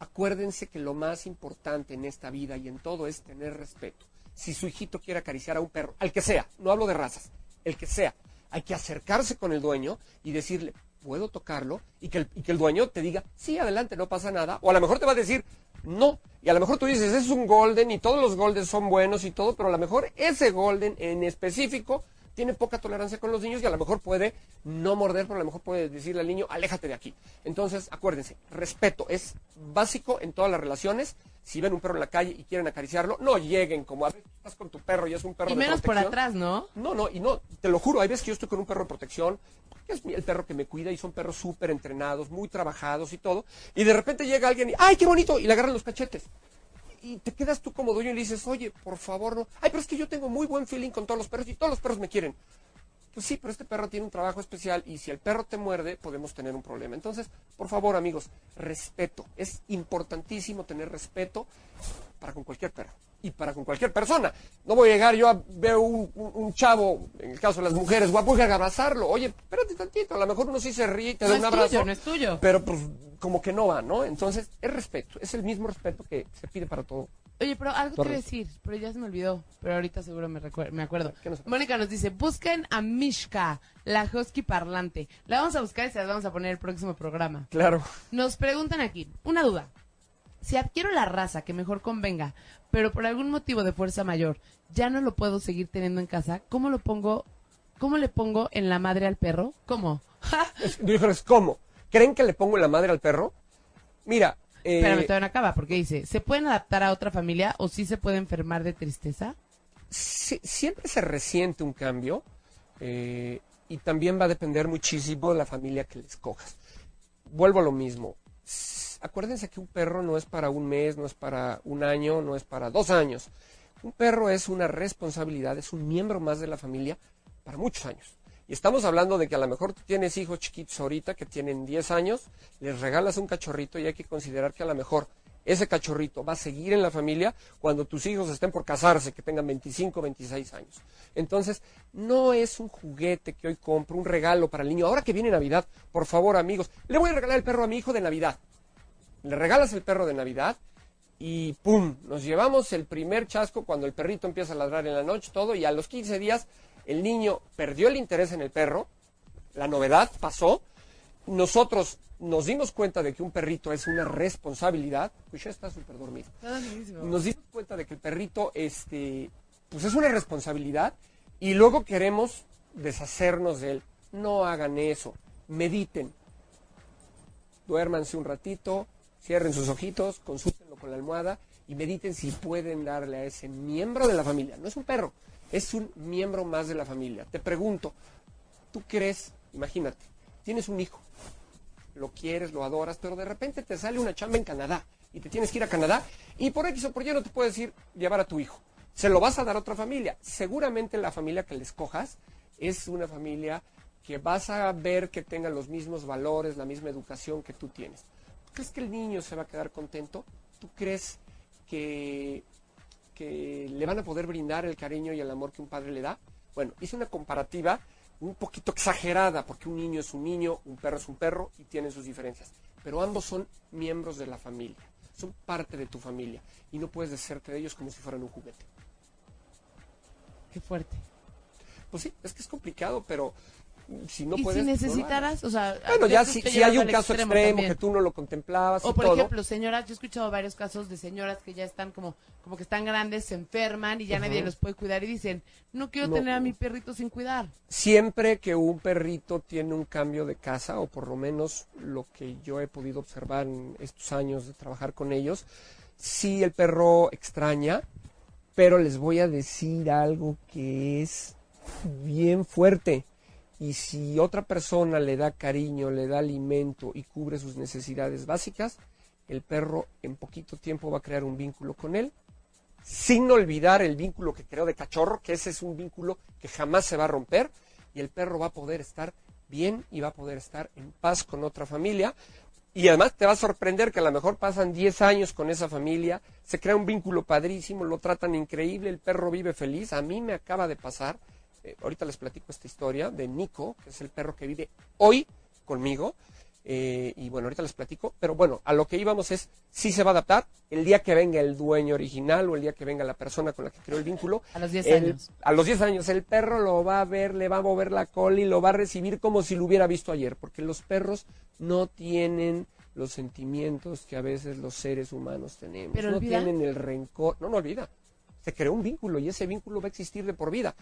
Acuérdense que lo más importante en esta vida y en todo es tener respeto. Si su hijito quiere acariciar a un perro, al que sea, no hablo de razas, el que sea, hay que acercarse con el dueño y decirle, ¿puedo tocarlo? Y que el, y que el dueño te diga, sí, adelante, no pasa nada. O a lo mejor te va a decir, no. Y a lo mejor tú dices, es un golden y todos los golden son buenos y todo, pero a lo mejor ese golden en específico tiene poca tolerancia con los niños y a lo mejor puede no morder, pero a lo mejor puede decirle al niño, aléjate de aquí. Entonces, acuérdense, respeto es básico en todas las relaciones. Si ven un perro en la calle y quieren acariciarlo, no lleguen como a ver, estás con tu perro y es un perro Y de menos por protección. atrás, ¿no? No, no, y no, te lo juro, hay veces que yo estoy con un perro de protección, que es el perro que me cuida y son perros súper entrenados, muy trabajados y todo, y de repente llega alguien y, ¡ay, qué bonito! Y le agarran los cachetes. Y te quedas tú como dueño y le dices, oye, por favor, no. Ay, pero es que yo tengo muy buen feeling con todos los perros y todos los perros me quieren. Pues sí, pero este perro tiene un trabajo especial y si el perro te muerde, podemos tener un problema. Entonces, por favor, amigos, respeto. Es importantísimo tener respeto para con cualquier perro y para con cualquier persona. No voy a llegar yo a ver un, un- un chavo, en el caso de las mujeres, guapo, y a abrazarlo. Oye, espérate tantito, a lo mejor uno sí se ríe y te No da un abrazo. tuyo, no es tuyo. Pero pues como que no va, ¿no? Entonces, es respeto, es el mismo respeto que se pide para todo. Oye, pero algo te decir, pero ya se me olvidó. Pero ahorita seguro me, me acuerdo. ¿Qué nos- Mónica nos dice, busquen a Mishka, la husky parlante. La vamos a buscar y se las vamos a poner el próximo programa. Claro. Nos preguntan aquí, una duda. Si adquiero la raza que mejor convenga, pero por algún motivo de fuerza mayor ya no lo puedo seguir teniendo en casa, ¿cómo lo pongo? ¿Cómo le pongo en la madre al perro? ¿Cómo? Dijeron, ¿cómo? ¿Creen que le pongo en la madre al perro? Mira, eh, Espérame, todavía no acaba, porque dice, ¿se pueden adaptar a otra familia o sí se puede enfermar de tristeza? si- siempre se resiente un cambio eh, y también va a depender muchísimo de la familia que le escojas. Vuelvo a lo mismo. Acuérdense que un perro no es para un mes, no es para un año, no es para dos años. Un perro es una responsabilidad, es un miembro más de la familia para muchos años. Y estamos hablando de que a lo mejor tú tienes hijos chiquitos ahorita que tienen 10 años, les regalas un cachorrito y hay que considerar que a lo mejor ese cachorrito va a seguir en la familia cuando tus hijos estén por casarse, que tengan 25, 26 años. Entonces, no es un juguete que hoy compro, un regalo para el niño. Ahora que viene Navidad, por favor, amigos, le voy a regalar el perro a mi hijo de Navidad. Le regalas el perro de Navidad y ¡pum! Nos llevamos el primer chasco cuando el perrito empieza a ladrar en la noche, todo, y a los 15 días el niño perdió el interés en el perro, la novedad pasó, nosotros nos dimos cuenta de que un perrito es una responsabilidad, pues ya está súper dormido. Nos dimos cuenta de que el perrito, este, pues es una responsabilidad y luego queremos deshacernos de él. No hagan eso, mediten, duérmanse un ratito, cierren sus ojitos, consúltenlo con la almohada y mediten si pueden darle a ese miembro de la familia. No es un perro, es un miembro más de la familia. Te pregunto, ¿tú crees, imagínate, tienes un hijo, lo quieres, lo adoras, pero de repente te sale una chamba en Canadá y te tienes que ir a Canadá y por X o por Y no te puedes ir llevar a tu hijo. Se lo vas a dar a otra familia. Seguramente la familia que le escojas es una familia que vas a ver que tenga los mismos valores, la misma educación que tú tienes. ¿Tú crees que el niño se va a quedar contento? ¿Tú crees que, que le van a poder brindar el cariño y el amor que un padre le da? Bueno, hice una comparativa un poquito exagerada, porque un niño es un niño, un perro es un perro y tienen sus diferencias. Pero ambos son miembros de la familia, son parte de tu familia y no puedes deshacerte de ellos como si fueran un juguete. Qué fuerte. Pues sí, es que es complicado, pero si no y puedes. si no lo necesitaras, o sea. Bueno, ya si, si hay un caso extremo, que tú no lo contemplabas O y por todo. ejemplo, señoras, yo he escuchado varios casos de señoras que ya están como, como que están grandes, se enferman y ya nadie los puede cuidar y dicen, no quiero No. tener a mi perrito sin cuidar. siempre que un perrito tiene un cambio de casa, o por lo menos lo que yo he podido observar en estos años de trabajar con ellos, sí el perro extraña, pero les voy a decir algo que es bien fuerte. Y si otra persona le da cariño, le da alimento y cubre sus necesidades básicas, el perro en poquito tiempo va a crear un vínculo con él sin olvidar el vínculo que creó de cachorro, que ese es un vínculo que jamás se va a romper y el perro va a poder estar bien y va a poder estar en paz con otra familia. Y además te va a sorprender que a lo mejor pasan 10 años con esa familia, se crea un vínculo padrísimo, lo tratan increíble, el perro vive feliz. A mí me acaba de pasar, eh, ahorita les platico esta historia de Nico, que es el perro que vive hoy conmigo. Eh, y bueno, ahorita les platico, pero bueno, a lo que íbamos es, sí se va a adaptar el día que venga el dueño original o el día que venga la persona con la que creó el vínculo. A los 10 el- años. A los 10 años, el perro lo va a ver, le va a mover la cola y lo va a recibir como si lo hubiera visto ayer, porque los perros no tienen los sentimientos que a veces los seres humanos tenemos. Pero no olvida. tienen el rencor, no, no olvida. Se creó un vínculo y ese vínculo va a existir de por vida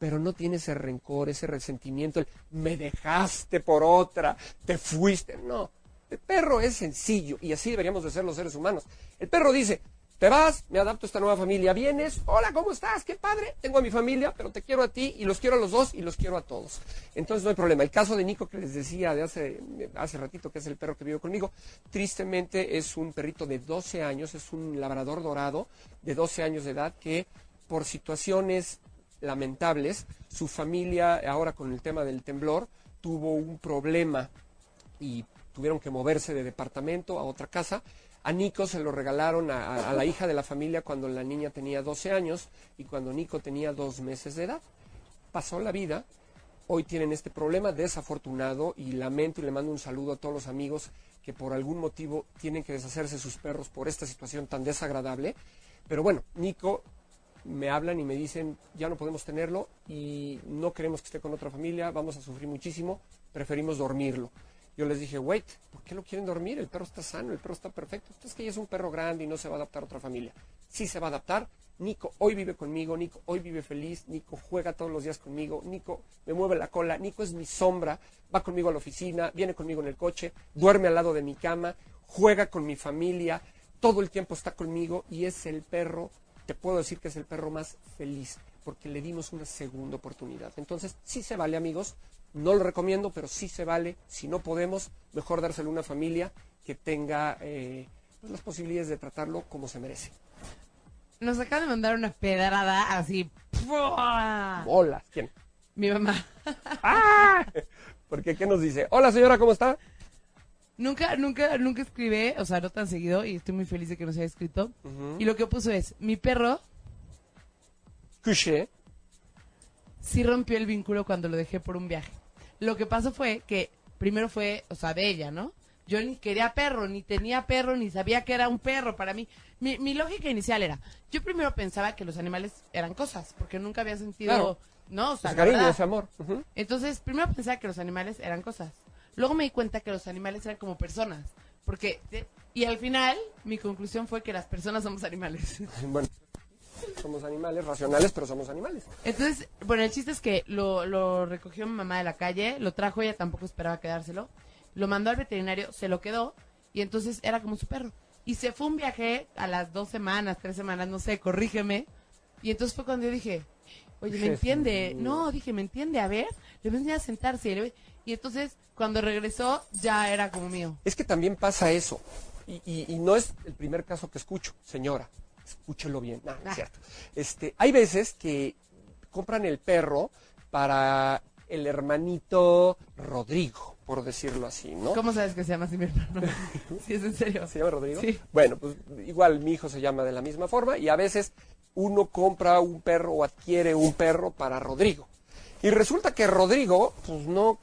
pero no tiene ese rencor, ese resentimiento, el me dejaste por otra, te fuiste. No, el perro es sencillo y así deberíamos de ser los seres humanos. El perro dice, te vas, me adapto a esta nueva familia, vienes, hola, ¿cómo estás? Qué padre, tengo a mi familia, pero te quiero a ti y los quiero a los dos y los quiero a todos. Entonces no hay problema. El caso de Nico que les decía de hace, hace ratito, que es el perro que vive conmigo, tristemente es un perrito de 12 años, es un labrador dorado de 12 años de edad que por situaciones lamentables, su familia, ahora con el tema del temblor, tuvo un problema y tuvieron que moverse de departamento a otra casa. A Nico se lo regalaron a, a- la hija de la familia cuando la niña tenía 12 años y cuando Nico tenía dos meses de edad. Pasó la vida, hoy tienen este problema desafortunado y lamento y le mando un saludo a todos los amigos que por algún motivo tienen que deshacerse de sus perros por esta situación tan desagradable. Pero bueno, Nico me hablan y me dicen, ya no podemos tenerlo y no queremos que esté con otra familia, vamos a sufrir muchísimo, preferimos dormirlo. Yo les dije, wait, ¿por qué lo quieren dormir? El perro está sano, el perro está perfecto. Es que ya es un perro grande y no se va a adaptar a otra familia. Sí se va a adaptar. Nico hoy vive conmigo, Nico hoy vive feliz, Nico juega todos los días conmigo, Nico me mueve la cola, Nico es mi sombra, va conmigo a la oficina, viene conmigo en el coche, duerme al lado de mi cama, juega con mi familia, todo el tiempo está conmigo y es el perro te puedo decir que es el perro más feliz porque le dimos una segunda oportunidad. Entonces, sí se vale, amigos. No lo recomiendo, pero sí se vale. Si no podemos, mejor dárselo a una familia que tenga eh, pues, las posibilidades de tratarlo como se merece. Nos acaba de mandar una pedrada así. ¡pua! Hola. ¿Quién? Mi mamá. ¡Ah! Porque, ¿qué nos dice? Hola, señora, ¿cómo está? Nunca, nunca, nunca escribe, o sea, no tan seguido, y estoy muy feliz de que nos haya escrito. Y lo que puso es, mi perro Couché. sí rompió el vínculo cuando lo dejé por un viaje. Lo que pasó fue que primero fue, o sea, de ella, ¿no? Yo ni quería perro, ni tenía perro, ni sabía que era un perro para mí. Mi, mi lógica inicial era, yo primero pensaba que los animales eran cosas, porque nunca había sentido, Claro. ¿no? O sea, Es cariño, es amor. Entonces, primero pensaba que los animales eran cosas. Luego me di cuenta que los animales eran como personas. Porque, y al final, mi conclusión fue que las personas somos animales. Bueno, somos animales racionales, pero somos animales. Entonces, bueno, el chiste es que lo, lo recogió mi mamá de la calle, lo trajo, ella tampoco esperaba quedárselo. Lo mandó al veterinario, se lo quedó, y entonces era como su perro. Y se fue un viaje a las dos semanas, tres semanas, no sé, corrígeme. Y entonces fue cuando yo dije, oye, ¿me entiende? No, dije, ¿me entiende? A ver, le voy a enseñar a sentarse. Y, le voy- y entonces, cuando regresó, ya era como mío. Es que también pasa eso. Y, y- y no es el primer caso que escucho, señora. Escúchelo bien. No, no es Ah. cierto. Este, hay veces que compran el perro para el hermanito Rodrigo, por decirlo así, ¿no? ¿Cómo sabes que se llama así mi hermano? sí, es en serio. ¿Se llama Rodrigo? Sí. Bueno, pues igual mi hijo se llama de la misma forma y a veces uno compra un perro o adquiere un perro para Rodrigo. Y resulta que Rodrigo, pues no,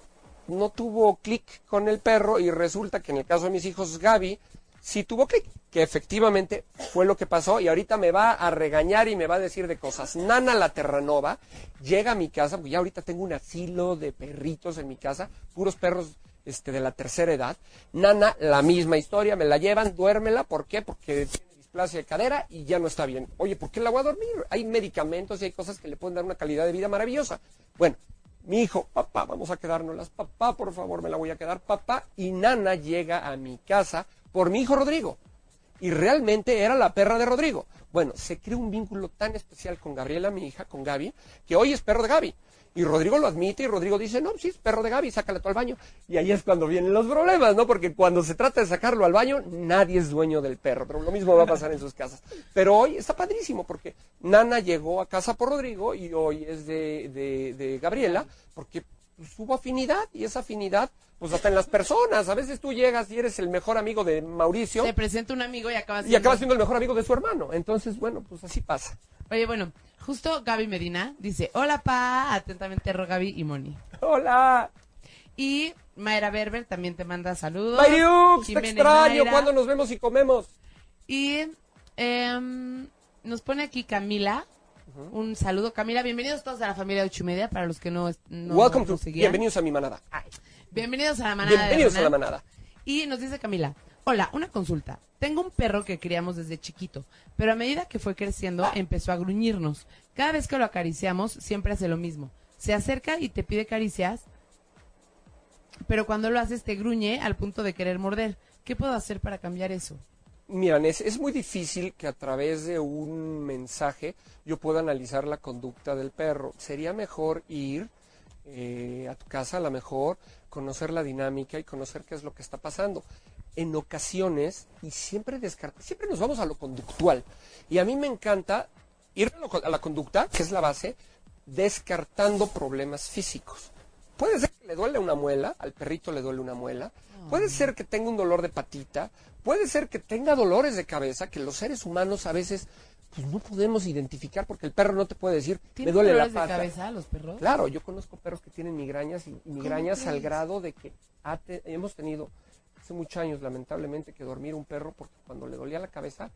no tuvo clic con el perro y resulta que en el caso de mis hijos Gaby, sí tuvo clic, que efectivamente fue lo que pasó y ahorita me va a regañar y me va a decir de cosas. Nana la Terranova llega a mi casa, porque ya ahorita tengo un asilo de perritos en mi casa, puros perros este, de la tercera edad. Nana, la misma historia, me la llevan, duérmela, ¿por qué? Porque tiene displasia de cadera y ya no está bien. Oye, ¿por qué la voy a dormir? Hay medicamentos y hay cosas que le pueden dar una calidad de vida maravillosa. Bueno, mi hijo, papá, vamos a quedárnoslas, papá, por favor, me la voy a quedar, papá. Y Nana llega a mi casa por mi hijo Rodrigo. Y realmente era la perra de Rodrigo. Bueno, se creó un vínculo tan especial con Gabriela, mi hija, con Gaby, que hoy es perro de Gaby. Y Rodrigo lo admite y Rodrigo dice, no, sí, es perro de Gaby, sácale todo al baño. Y ahí es cuando vienen los problemas, ¿no? Porque cuando se trata de sacarlo al baño, nadie es dueño del perro. Pero lo mismo va a pasar en sus casas. Pero hoy está padrísimo porque Nana llegó a casa por Rodrigo y hoy es de, de, de Gabriela porque pues, hubo afinidad y esa afinidad, pues hasta en las personas. A veces tú llegas y eres el mejor amigo de Mauricio Se presenta un amigo y acabas y acabas siendo el mejor amigo de su hermano. Entonces, bueno, pues así pasa. Oye, bueno, justo Gaby Medina dice, hola pa, atentamente Ro, Gaby y Moni. Hola. Y Mayra Berber también te manda saludos. Mayriux, te extraño. ¿Cuándo nos vemos y comemos? Y em, nos pone aquí Camila. Un saludo, Camila. Bienvenidos todos a la familia de ocho y media, para los que no, no Welcome to, bienvenidos a mi manada. Bienvenidos a la manada. Bienvenidos a la manada. Y nos dice Camila, hola, una consulta. Tengo un perro que criamos desde chiquito, pero a medida que fue creciendo empezó a gruñirnos. Cada vez que lo acariciamos siempre hace lo mismo. Se acerca y te pide caricias, pero cuando lo haces te gruñe al punto de querer morder. ¿Qué puedo hacer para cambiar eso? Miran, es, es muy difícil que a través de un mensaje yo pueda analizar la conducta del perro. Sería mejor ir eh, a tu casa, a lo mejor, conocer la dinámica y conocer qué es lo que está pasando. En ocasiones, y siempre descarta, siempre nos vamos a lo conductual. Y a mí me encanta ir a, lo- a la conducta, que es la base, descartando problemas físicos. Puede ser que le duele una muela, al perrito le duele una muela, puede ser que tenga un dolor de patita, puede ser que tenga dolores de cabeza, que los seres humanos a veces pues, no podemos identificar porque el perro no te puede decir, me ¿Tienen duele la dolores de pata. cabeza los perros? Claro, yo conozco perros que tienen migrañas y migrañas al grado de que hemos tenido hace muchos años lamentablemente que dormir un perro porque cuando le dolía la cabeza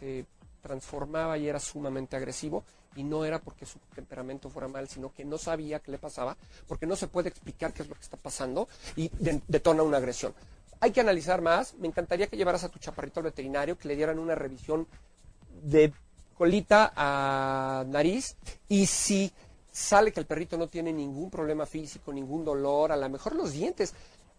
se transformaba y era sumamente agresivo y no era porque su temperamento fuera mal, sino que no sabía qué le pasaba, porque no se puede explicar qué es lo que está pasando y de- detona una agresión. Hay que analizar más, me encantaría que llevaras a tu chaparrito al veterinario, que le dieran una revisión de colita a nariz y si sale que el perrito no tiene ningún problema físico, ningún dolor, a lo mejor los dientes.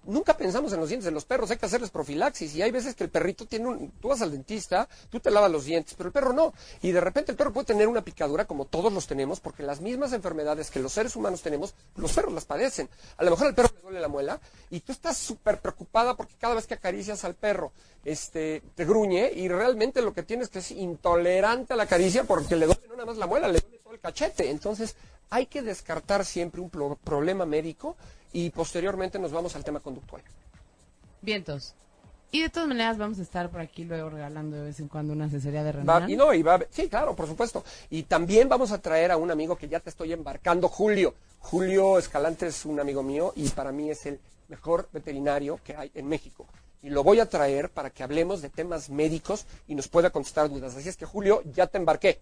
Nunca pensamos en los dientes de los perros, hay que hacerles profilaxis y hay veces que el perrito tiene un... Tú vas al dentista, tú te lavas los dientes, pero el perro no. Y de repente el perro puede tener una picadura como todos los tenemos, porque las mismas enfermedades que los seres humanos tenemos, los perros las padecen. A lo mejor al perro le duele la muela y tú estás súper preocupada porque cada vez que acaricias al perro, este, te gruñe y realmente lo que tienes que es intolerante a la caricia porque le duele no nada más la muela, le duele todo el cachete. Entonces hay que descartar siempre un pro- problema médico y posteriormente nos vamos al tema conductual. Vientos. Y de todas maneras vamos a estar por aquí luego regalando de vez en cuando una asesoría de Va- Renan. y no, y va sí, claro, por supuesto. Y también vamos a traer a un amigo que ya te estoy embarcando, Julio. Julio Escalante es un amigo mío y para mí es el mejor veterinario que hay en México. Y lo voy a traer para que hablemos de temas médicos y nos pueda contestar dudas. Así es que, Julio, ya te embarqué.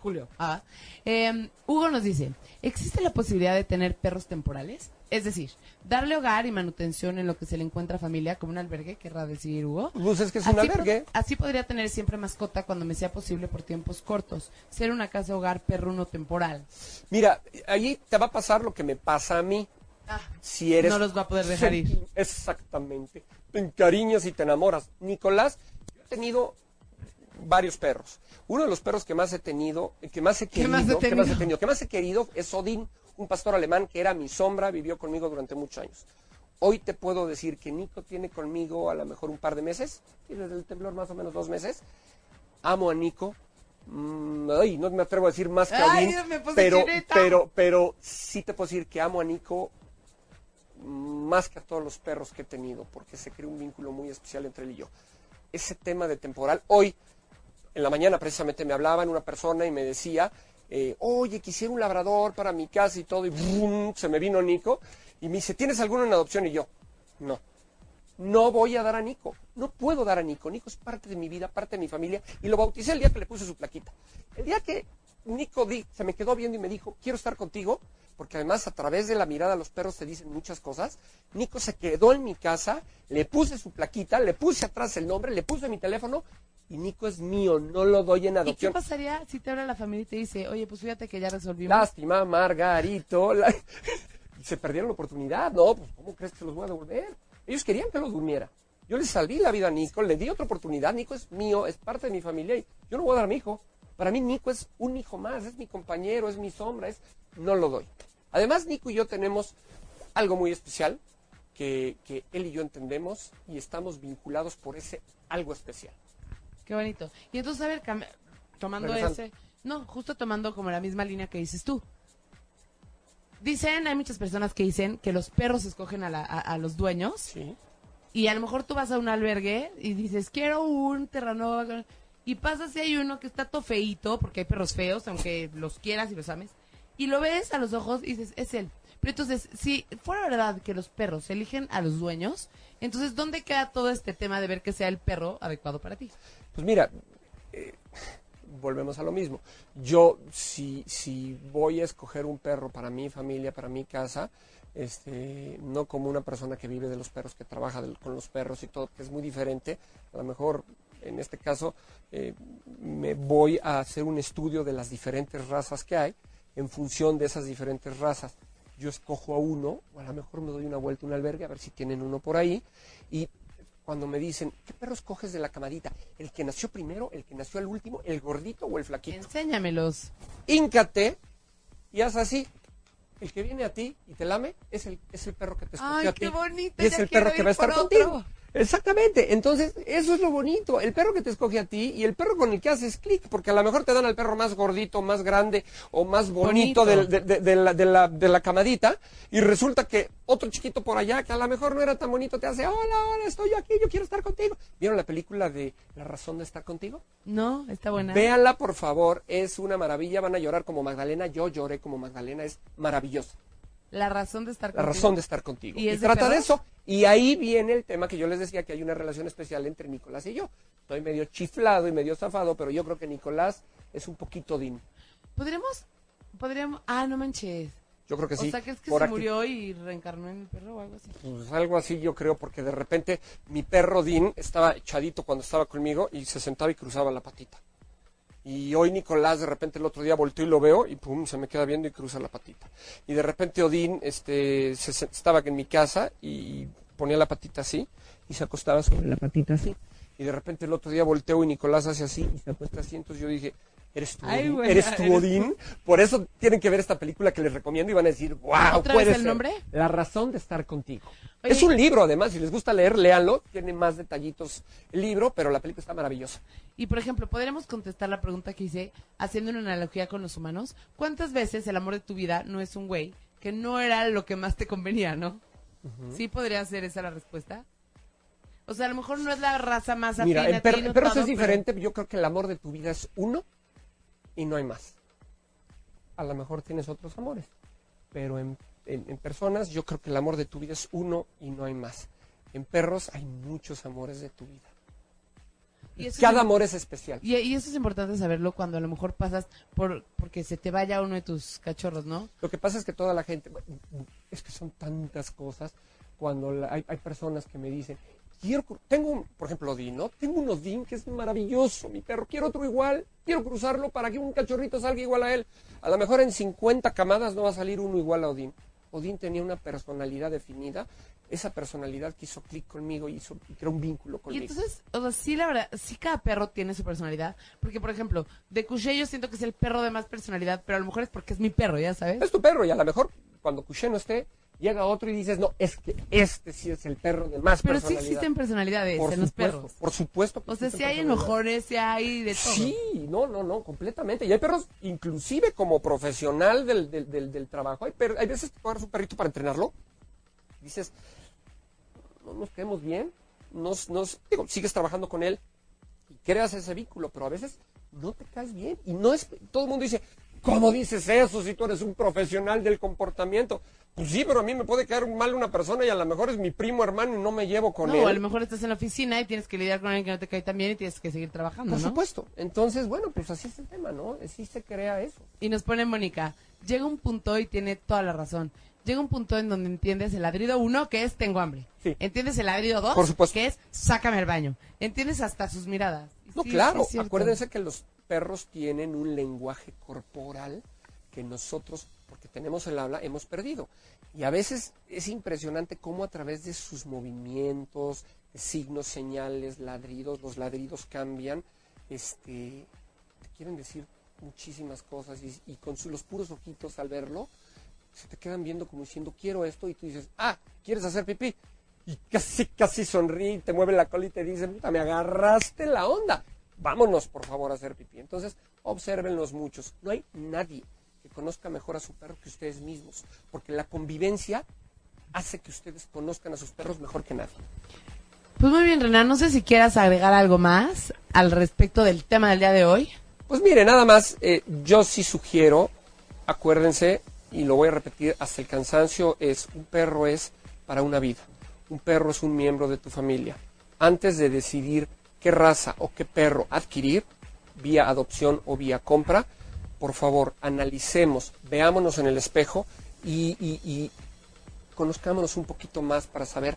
Julio. Ah. Eh, Hugo nos dice, ¿existe la posibilidad de tener perros temporales? Es decir, darle hogar y manutención en lo que se le encuentra familia como un albergue, querrá decir Hugo. Pues es que es un Así po- albergue. así podría tener siempre mascota cuando me sea posible por tiempos cortos. Ser una casa hogar perruno temporal. Mira, ahí te va a pasar lo que me pasa a mí. Si eres... No los va a poder dejar ir. Exactamente. Te encariñas y te enamoras. Nicolás, yo he tenido varios perros. Uno de los perros que más he tenido, que más he ¿Qué querido, más he que más he tenido? que más he querido es Odín, un pastor alemán que era mi sombra, vivió conmigo durante muchos años. Hoy te puedo decir que Nico tiene conmigo a lo mejor un par de meses, y desde el temblor más o menos dos meses. Amo a Nico. Mm, ay, no me atrevo a decir más que a Odín, pero, pero, pero sí te puedo decir que amo a Nico más que a todos los perros que he tenido, porque se creó un vínculo muy especial entre él y yo. Ese tema de temporal, hoy, en la mañana precisamente me hablaban una persona y me decía eh, oye, quisiera un labrador para mi casa y todo, y ¡brum! se me vino Nico, y me dice, ¿tienes alguno en adopción? Y yo, no. No voy a dar a Nico. No puedo dar a Nico. Nico es parte de mi vida, parte de mi familia. Y lo bauticé el día que le puse su plaquita. El día que Nico di, se me quedó viendo y me dijo, quiero estar contigo, porque además a través de la mirada los perros te dicen muchas cosas. Nico se quedó en mi casa, le puse su plaquita, le puse atrás el nombre, le puse mi teléfono y Nico es mío, no lo doy en ¿Y qué adopción. pasaría si te habla la familia y te dice, oye, pues fíjate que ya resolvimos? Lástima, Margarito. la- Se perdieron la oportunidad. No, pues ¿cómo crees que se los voy a devolver? Ellos querían que los durmiera. Yo les salví la vida a Nico, le di otra oportunidad. Nico es mío, es parte de mi familia y yo no voy a dar a mi hijo. Para mí Nico es un hijo más, es mi compañero, es mi sombra, es no lo doy. Además, Nico y yo tenemos algo muy especial que, que él y yo entendemos y estamos vinculados por ese algo especial. Qué bonito. Y entonces, a ver, tomando Regresando. ese... No, justo tomando como la misma línea que dices tú. Dicen, hay muchas personas que dicen que los perros escogen a, la- a- a los dueños Sí. y a lo mejor tú vas a un albergue y dices, quiero un terrano y pasas y hay uno que está todo feíto, porque hay perros feos, aunque los quieras y los ames, y lo ves a los ojos y dices, es él. Pero entonces, si fuera verdad que los perros eligen a los dueños, entonces, ¿dónde queda todo este tema de ver que sea el perro adecuado para ti? Pues mira, eh, volvemos a lo mismo. Yo, si, si voy a escoger un perro para mi familia, para mi casa, este, no como una persona que vive de los perros, que trabaja con los perros y todo, que es muy diferente, a lo mejor en este caso eh, me voy a hacer un estudio de las diferentes razas que hay en función de esas diferentes razas. Yo escojo a uno, o a lo mejor me doy una vuelta a un albergue a ver si tienen uno por ahí, y cuando me dicen, ¿qué perro escoges de la camadita? ¿El que nació primero, el que nació al último, el gordito o el flaquito? Enséñamelos. Híncate y haz así. El que viene a ti y te lame es el, es el perro que te escogió Ay, a ti. qué bonito, Y es ya el perro que va a estar contigo. Exactamente. Entonces, eso es lo bonito. El perro que te escoge a ti y el perro con el que haces clic. Porque a lo mejor te dan al perro más gordito, más grande o más bonito, Bonito. del- de, de- de la, de, la, de la camadita. Y resulta que otro chiquito por allá, que a lo mejor no era tan bonito, te hace, hola, hola, estoy aquí, yo quiero estar contigo. ¿Vieron la película de La razón de estar contigo? No, está buena. Véanla, por favor, es una maravilla, van a llorar como Magdalena, yo lloré como Magdalena, es maravillosa, La razón de estar la contigo. razón de estar contigo. ¿Y Y, es trata de eso, y ahí viene el tema que yo les decía, que hay una relación especial entre Nicolás y yo. Estoy medio chiflado y medio zafado, pero yo creo que Nicolás es un poquito din. ¿Podríamos, podríamos, ah, no manches. Yo creo que sí. o sea, que es que por se aquí. murió y reencarnó en el perro o algo así. Pues algo así yo creo, porque de repente mi perro Dean estaba echadito cuando estaba conmigo y se sentaba y cruzaba la patita. Y hoy Nicolás de repente el otro día volteó y lo veo y pum, se me queda viendo y cruza la patita. Y de repente Odín este, se, estaba en mi casa y ponía la patita así y se acostaba sobre la patita así. Y de repente el otro día volteo y Nicolás hace así y se acuesta así. Entonces yo dije, ¿eres tú, Ay, Odín? güey, ¿Eres tú. Odín? Por eso tienen que ver esta película que les recomiendo y van a decir, wow, ¿Otra puede vez el ser". nombre? La razón de estar contigo. Oye, es un libro, además, si les gusta leer, léanlo. Tiene más detallitos el libro, pero la película está maravillosa. Y por ejemplo, podríamos contestar la pregunta que hice haciendo una analogía con los humanos. ¿Cuántas veces el amor de tu vida no es un güey que no era lo que más te convenía, no? Sí podría ser esa la respuesta. O sea, a lo mejor no es la raza más afín Mira, en, per- no perros es pero- diferente. Yo creo que el amor de tu vida es uno y no hay más. A lo mejor tienes otros amores, pero en, en- en personas yo creo que el amor de tu vida es uno y no hay más. En perros hay muchos amores de tu vida. Y Cada es- amor es especial. Y, y eso es importante saberlo cuando a lo mejor pasas por porque se te vaya uno de tus cachorros, ¿no? Lo que pasa es que toda la gente, es que son tantas cosas, cuando la- hay, hay personas que me dicen, quiero, tengo, un- por ejemplo, Odín, ¿no? Tengo un Odín que es maravilloso, mi perro, quiero otro igual, quiero cruzarlo para que un cachorrito salga igual a él. A lo mejor en 50 camadas no va a salir uno igual a Odín. Odín tenía una personalidad definida, esa personalidad que hizo clic conmigo y hizo, y creó un vínculo Y conmigo. entonces, o sea, sí, la verdad, sí cada perro tiene su personalidad. Porque, por ejemplo, de Couché yo siento que es el perro de más personalidad, pero a lo mejor es porque es mi perro, ya sabes. es tu perro y a lo mejor cuando Couché no esté, llega otro y dices, no, es que este sí es el perro de más Pero sí personalidad. existen personalidades por en los supuesto, perros. Por supuesto. que O sea, si hay enojones, si hay de todo. Sí, no, no, no, completamente. Y hay perros, inclusive como profesional del, del, del, del trabajo, hay, per- hay veces que agarras un perrito para entrenarlo, dices, no nos quedemos bien, nos, nos, digo, sigues trabajando con él y creas ese vínculo, pero a veces no te caes bien. Y no es, todo el mundo dice, ¿Cómo dices eso si tú eres un profesional del comportamiento? Pues sí, pero a mí me puede caer mal una persona y a lo mejor es mi primo hermano y no me llevo con él. No, a lo mejor estás en la oficina y tienes que lidiar con alguien que no te cae tan bien y tienes que seguir trabajando, Por ¿no? supuesto. Entonces, bueno, pues así es el tema, ¿no? Así se crea eso. Y nos pone Mónica, llega un punto y tiene toda la razón. Llega un punto en donde entiendes el ladrido uno, que es tengo hambre. Sí. Entiendes el ladrido dos, Por supuesto. que es sácame al baño. Entiendes hasta sus miradas. No, Sí, claro. Acuérdense que los perros tienen un lenguaje corporal que nosotros, porque tenemos el habla, hemos perdido. Y a veces es impresionante cómo a través de sus movimientos, signos, señales, ladridos, los ladridos cambian, este, te quieren decir muchísimas cosas y, con su- los puros ojitos al verlo, se te quedan viendo como diciendo quiero esto y tú dices, ah, ¿quieres hacer pipí? Y casi, casi sonríe te mueve la cola y te dice, puta, me agarraste la onda. Vámonos, por favor, a hacer pipí. Entonces, obsérvenlos muchos. No hay nadie que conozca mejor a su perro que ustedes mismos, porque la convivencia hace que ustedes conozcan a sus perros mejor que nadie. Pues muy bien, Renan, no sé si quieras agregar algo más al respecto del tema del día de hoy. Pues mire, nada más, eh, yo sí sugiero, acuérdense, y lo voy a repetir hasta el cansancio, es un perro es para una vida. Un perro es un miembro de tu familia. Antes de decidir qué raza o qué perro adquirir, vía adopción o vía compra, por favor, analicemos, veámonos en el espejo y, y- y conozcámonos un poquito más para saber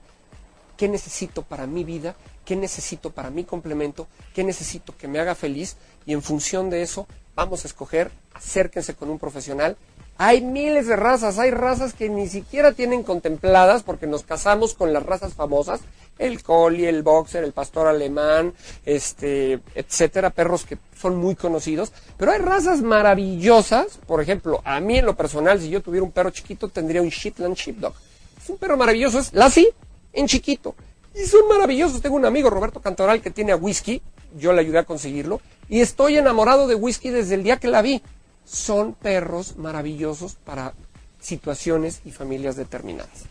qué necesito para mi vida, qué necesito para mi complemento, qué necesito que me haga feliz y en función de eso vamos a escoger, acérquense con un profesional. Hay miles de razas, hay razas que ni siquiera tienen contempladas porque nos casamos con las razas famosas, el collie, el boxer, el pastor alemán, este, etcétera, perros que son muy conocidos, pero hay razas maravillosas, por ejemplo, a mí en lo personal, si yo tuviera un perro chiquito tendría un Shetland Sheepdog. Es un perro maravilloso, es Lassie en chiquito. Y son maravillosos. Tengo un amigo, Roberto Cantoral, que tiene a Whisky. Yo le ayudé a conseguirlo. Y estoy enamorado de Whisky desde el día que la vi. Son perros maravillosos para situaciones y familias determinadas.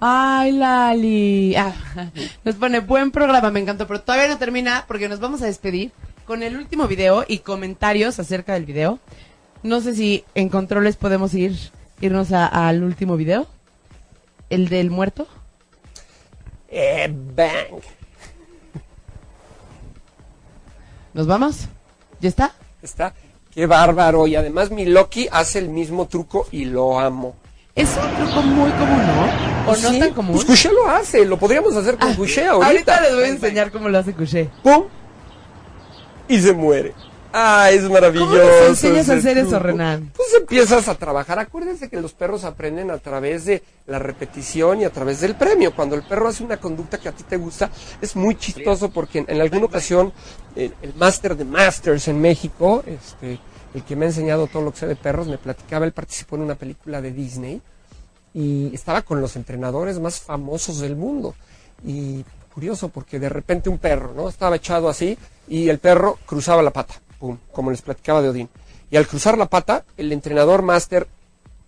Ay, Lali. Ah, nos pone buen programa, me encantó, pero todavía no termina porque nos vamos a despedir con el último video y comentarios acerca del video. No sé si en controles podemos ir irnos al último video, el del muerto. Eh, bang. ¿Nos vamos? ¿Ya está? Está. Qué bárbaro. Y además mi Loki hace el mismo truco y lo amo. Es un truco muy común, ¿no? ¿O no Sí, tan común? Pues Couché lo hace. Lo podríamos hacer con Ah, Couché ahorita. les voy a enseñar cómo lo hace Couché. ¡Pum! Y se muere. Ah, es maravilloso. ¿Cómo les enseñas a hacer eso. Renan? Pues empiezas a trabajar. Acuérdense que los perros aprenden a través de la repetición y a través del premio. Cuando el perro hace una conducta que a ti te gusta, es muy chistoso porque en, en alguna ocasión eh, el máster de Masters en México, este, el que me ha enseñado todo lo que sé de perros, me platicaba, él participó en una película de Disney y estaba con los entrenadores más famosos del mundo. Y curioso porque de repente un perro, ¿no? Estaba echado así y el perro cruzaba la pata, pum, como les platicaba de Odín. Y al cruzar la pata, el entrenador máster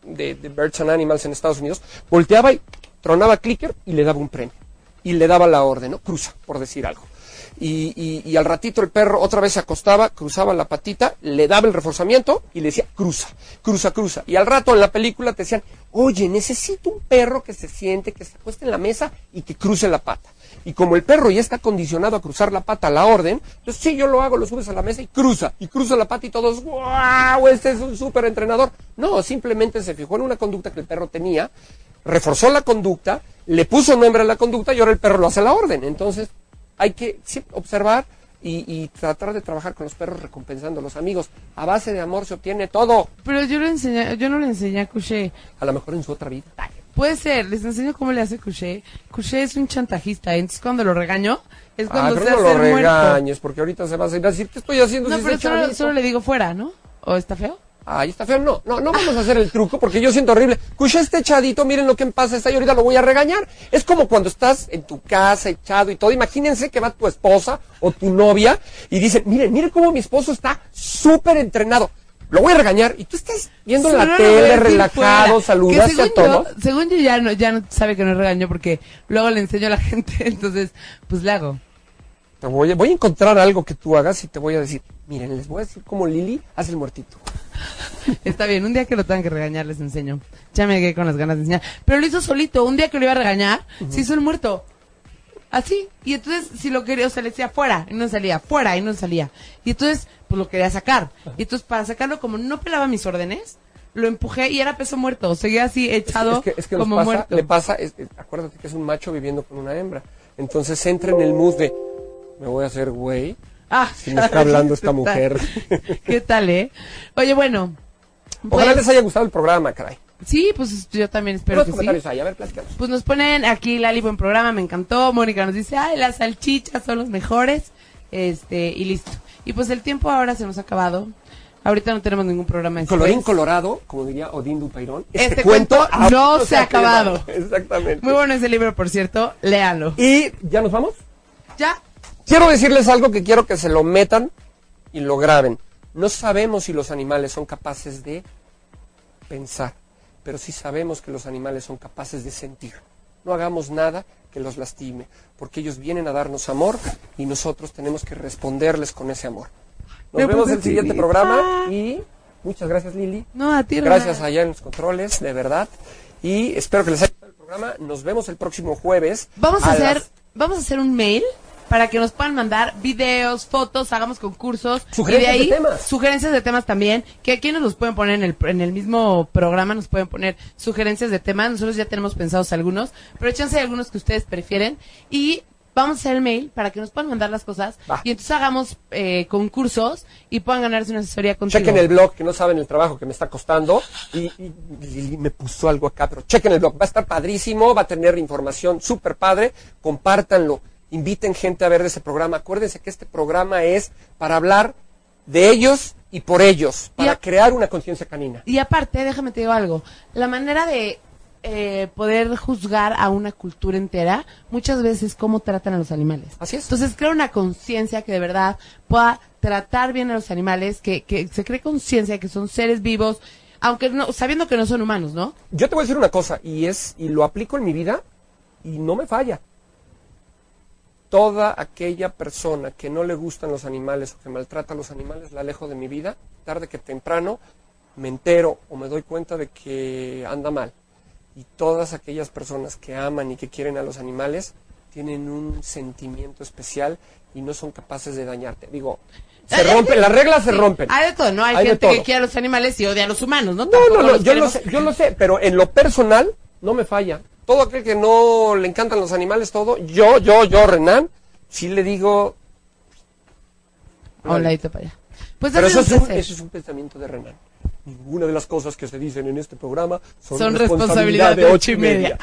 de, de Birds and Animals en Estados Unidos volteaba y tronaba clicker y le daba un premio. Y le daba la orden, ¿no? Cruza, por decir algo. Y, y- y al ratito el perro otra vez se acostaba, cruzaba la patita, le daba el reforzamiento y le decía, cruza, cruza, cruza. Y al rato en la película te decían, oye, necesito un perro que se siente, que se acueste en la mesa y que cruce la pata. Y como el perro ya está condicionado a cruzar la pata a la orden, entonces sí, yo lo hago, lo subes a la mesa y cruza, y cruza la pata y todos, wow, este es un súper entrenador. No, simplemente se fijó en una conducta que el perro tenía, reforzó la conducta, le puso nombre a la conducta y ahora el perro lo hace a la orden. Entonces, hay que observar y, y tratar de trabajar con los perros recompensando los amigos. A base de amor se obtiene todo. Pero yo, le enseñé, yo no le enseñé a Couché. A lo mejor en su otra vida. Puede ser, les enseño cómo le hace Couché. Couché es un chantajista, entonces cuando lo regaño es Ah, cuando pero se no hace lo muerto. regañes, porque ahorita se va a ir a decir, ¿qué estoy haciendo? No, si pero solo, chavito?" solo le digo fuera, ¿no? ¿O está feo? Ay, está feo. No, no, no vamos a hacer el truco porque yo siento horrible. Cucha este echadito, miren lo que pasa está y ahorita lo voy a regañar. Es como cuando estás en tu casa echado y todo. Imagínense que va tu esposa o tu novia y dicen, miren, miren cómo mi esposo está súper entrenado. Lo voy a regañar y tú estás viendo la tele, relajado, fuera. Que saludas a todos. Yo, según yo ya no, ya no sabe que no es regaño porque luego le enseño a la gente, entonces pues le hago. Te voy, a, voy a encontrar algo que tú hagas y te voy a decir, miren, les voy a decir cómo Lili hace el muertito. Está bien, un día que lo tengan que regañar les enseño. Ya me quedé con las ganas de enseñar. Pero lo hizo solito, un día que lo iba a regañar, se hizo el muerto. Así. Y entonces, si lo quería, o sea, le decía fuera, y no salía, fuera, y no salía. Y entonces, pues lo quería sacar. Y entonces, para sacarlo, como no pelaba mis órdenes, lo empujé y era peso muerto. Seguía así echado es que, es que como pasa- muerto. Le pasa, es- acuérdate que es un macho viviendo con una hembra. Entonces entra en el mood de, me voy a hacer güey. Ah, Si me está hablando esta mujer. ¿Qué tal, eh? Oye, bueno. Ojalá pues, les haya gustado el programa, caray. Sí, pues yo también espero que sí. comentarios ahí, a ver, platícanos. Pues nos ponen aquí Lali buen programa, me encantó. Mónica nos dice, ay, las salchichas son los mejores. Este, y listo. Y pues el tiempo ahora se nos ha acabado. Ahorita no tenemos ningún programa después. Colorín colorado, como diría Odín Dupairón. Este cuento aún no se ha quedado. acabado. Exactamente. Muy bueno ese libro, por cierto. Léanlo. Y ya nos vamos. Ya. Quiero decirles algo que quiero que se lo metan y lo graben. No sabemos si los animales son capaces de pensar, pero sí sabemos que los animales son capaces de sentir. No hagamos nada que los lastime, porque ellos vienen a darnos amor y nosotros tenemos que responderles con ese amor. Nos Me vemos en el siguiente programa y muchas gracias Lili. No, a ti, Gracias allá en los controles, de verdad. Y espero que les haya gustado el programa. Nos vemos el próximo jueves. Vamos a, hacer, las- vamos a hacer un mail para que nos puedan mandar videos, fotos, hagamos concursos. Sugerencias y de ahí, de temas. Sugerencias de temas también, que aquí nos los pueden poner en el, en el mismo programa, nos pueden poner sugerencias de temas. Nosotros ya tenemos pensados algunos, pero échense algunos que ustedes prefieren. Y vamos a hacer el mail para que nos puedan mandar las cosas. Va. Y entonces hagamos eh, concursos y puedan ganarse una asesoría contigo. Chequen el blog, que no saben el trabajo que me está costando. Y, y Lili me puso algo acá, pero chequen el blog. Va a estar padrísimo, va a tener información súper padre. Compártanlo. Inviten gente a ver ese programa. Acuérdense que este programa es para hablar de ellos y por ellos, para a- crear una conciencia canina. Y aparte, déjame te digo algo, la manera de eh, poder juzgar a una cultura entera, muchas veces cómo tratan a los animales. Así es. Entonces, crea una conciencia que de verdad pueda tratar bien a los animales, que, que se cree conciencia de que son seres vivos, aunque no, sabiendo que no son humanos, ¿no? Yo te voy a decir una cosa, y es, y lo aplico en mi vida, y no me falla. Toda aquella persona que no le gustan los animales o que maltrata a los animales, la alejo de mi vida, tarde que temprano me entero o me doy cuenta de que anda mal. Y todas aquellas personas que aman y que quieren a los animales tienen un sentimiento especial y no son capaces de dañarte. Digo, se Eh, rompen, las reglas se rompen. Hay de todo, ¿no? Hay, Hay gente que quiere a los animales y odia a los humanos, ¿no? No, no, no, yo lo, sé, yo lo sé, pero en lo personal no me falla. Todo aquel que no le encantan los animales, todo, yo, yo, yo, Renan, sí le digo... Hola, para allá. Pues Pero eso es, un, eso es un pensamiento de Renan. Ninguna de las cosas que se dicen en este programa son, Son responsabilidad de ocho y media.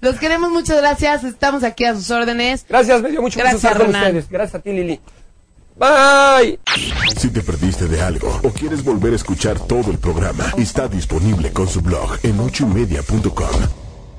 Los queremos, muchas gracias. Estamos aquí a sus órdenes. Gracias, me dio mucho gusto Gracias, estar con Renan. ustedes. Gracias a ti, Lili. Bye. Si te perdiste de algo o quieres volver a escuchar todo el programa, está disponible con su blog en ochoymedia.com.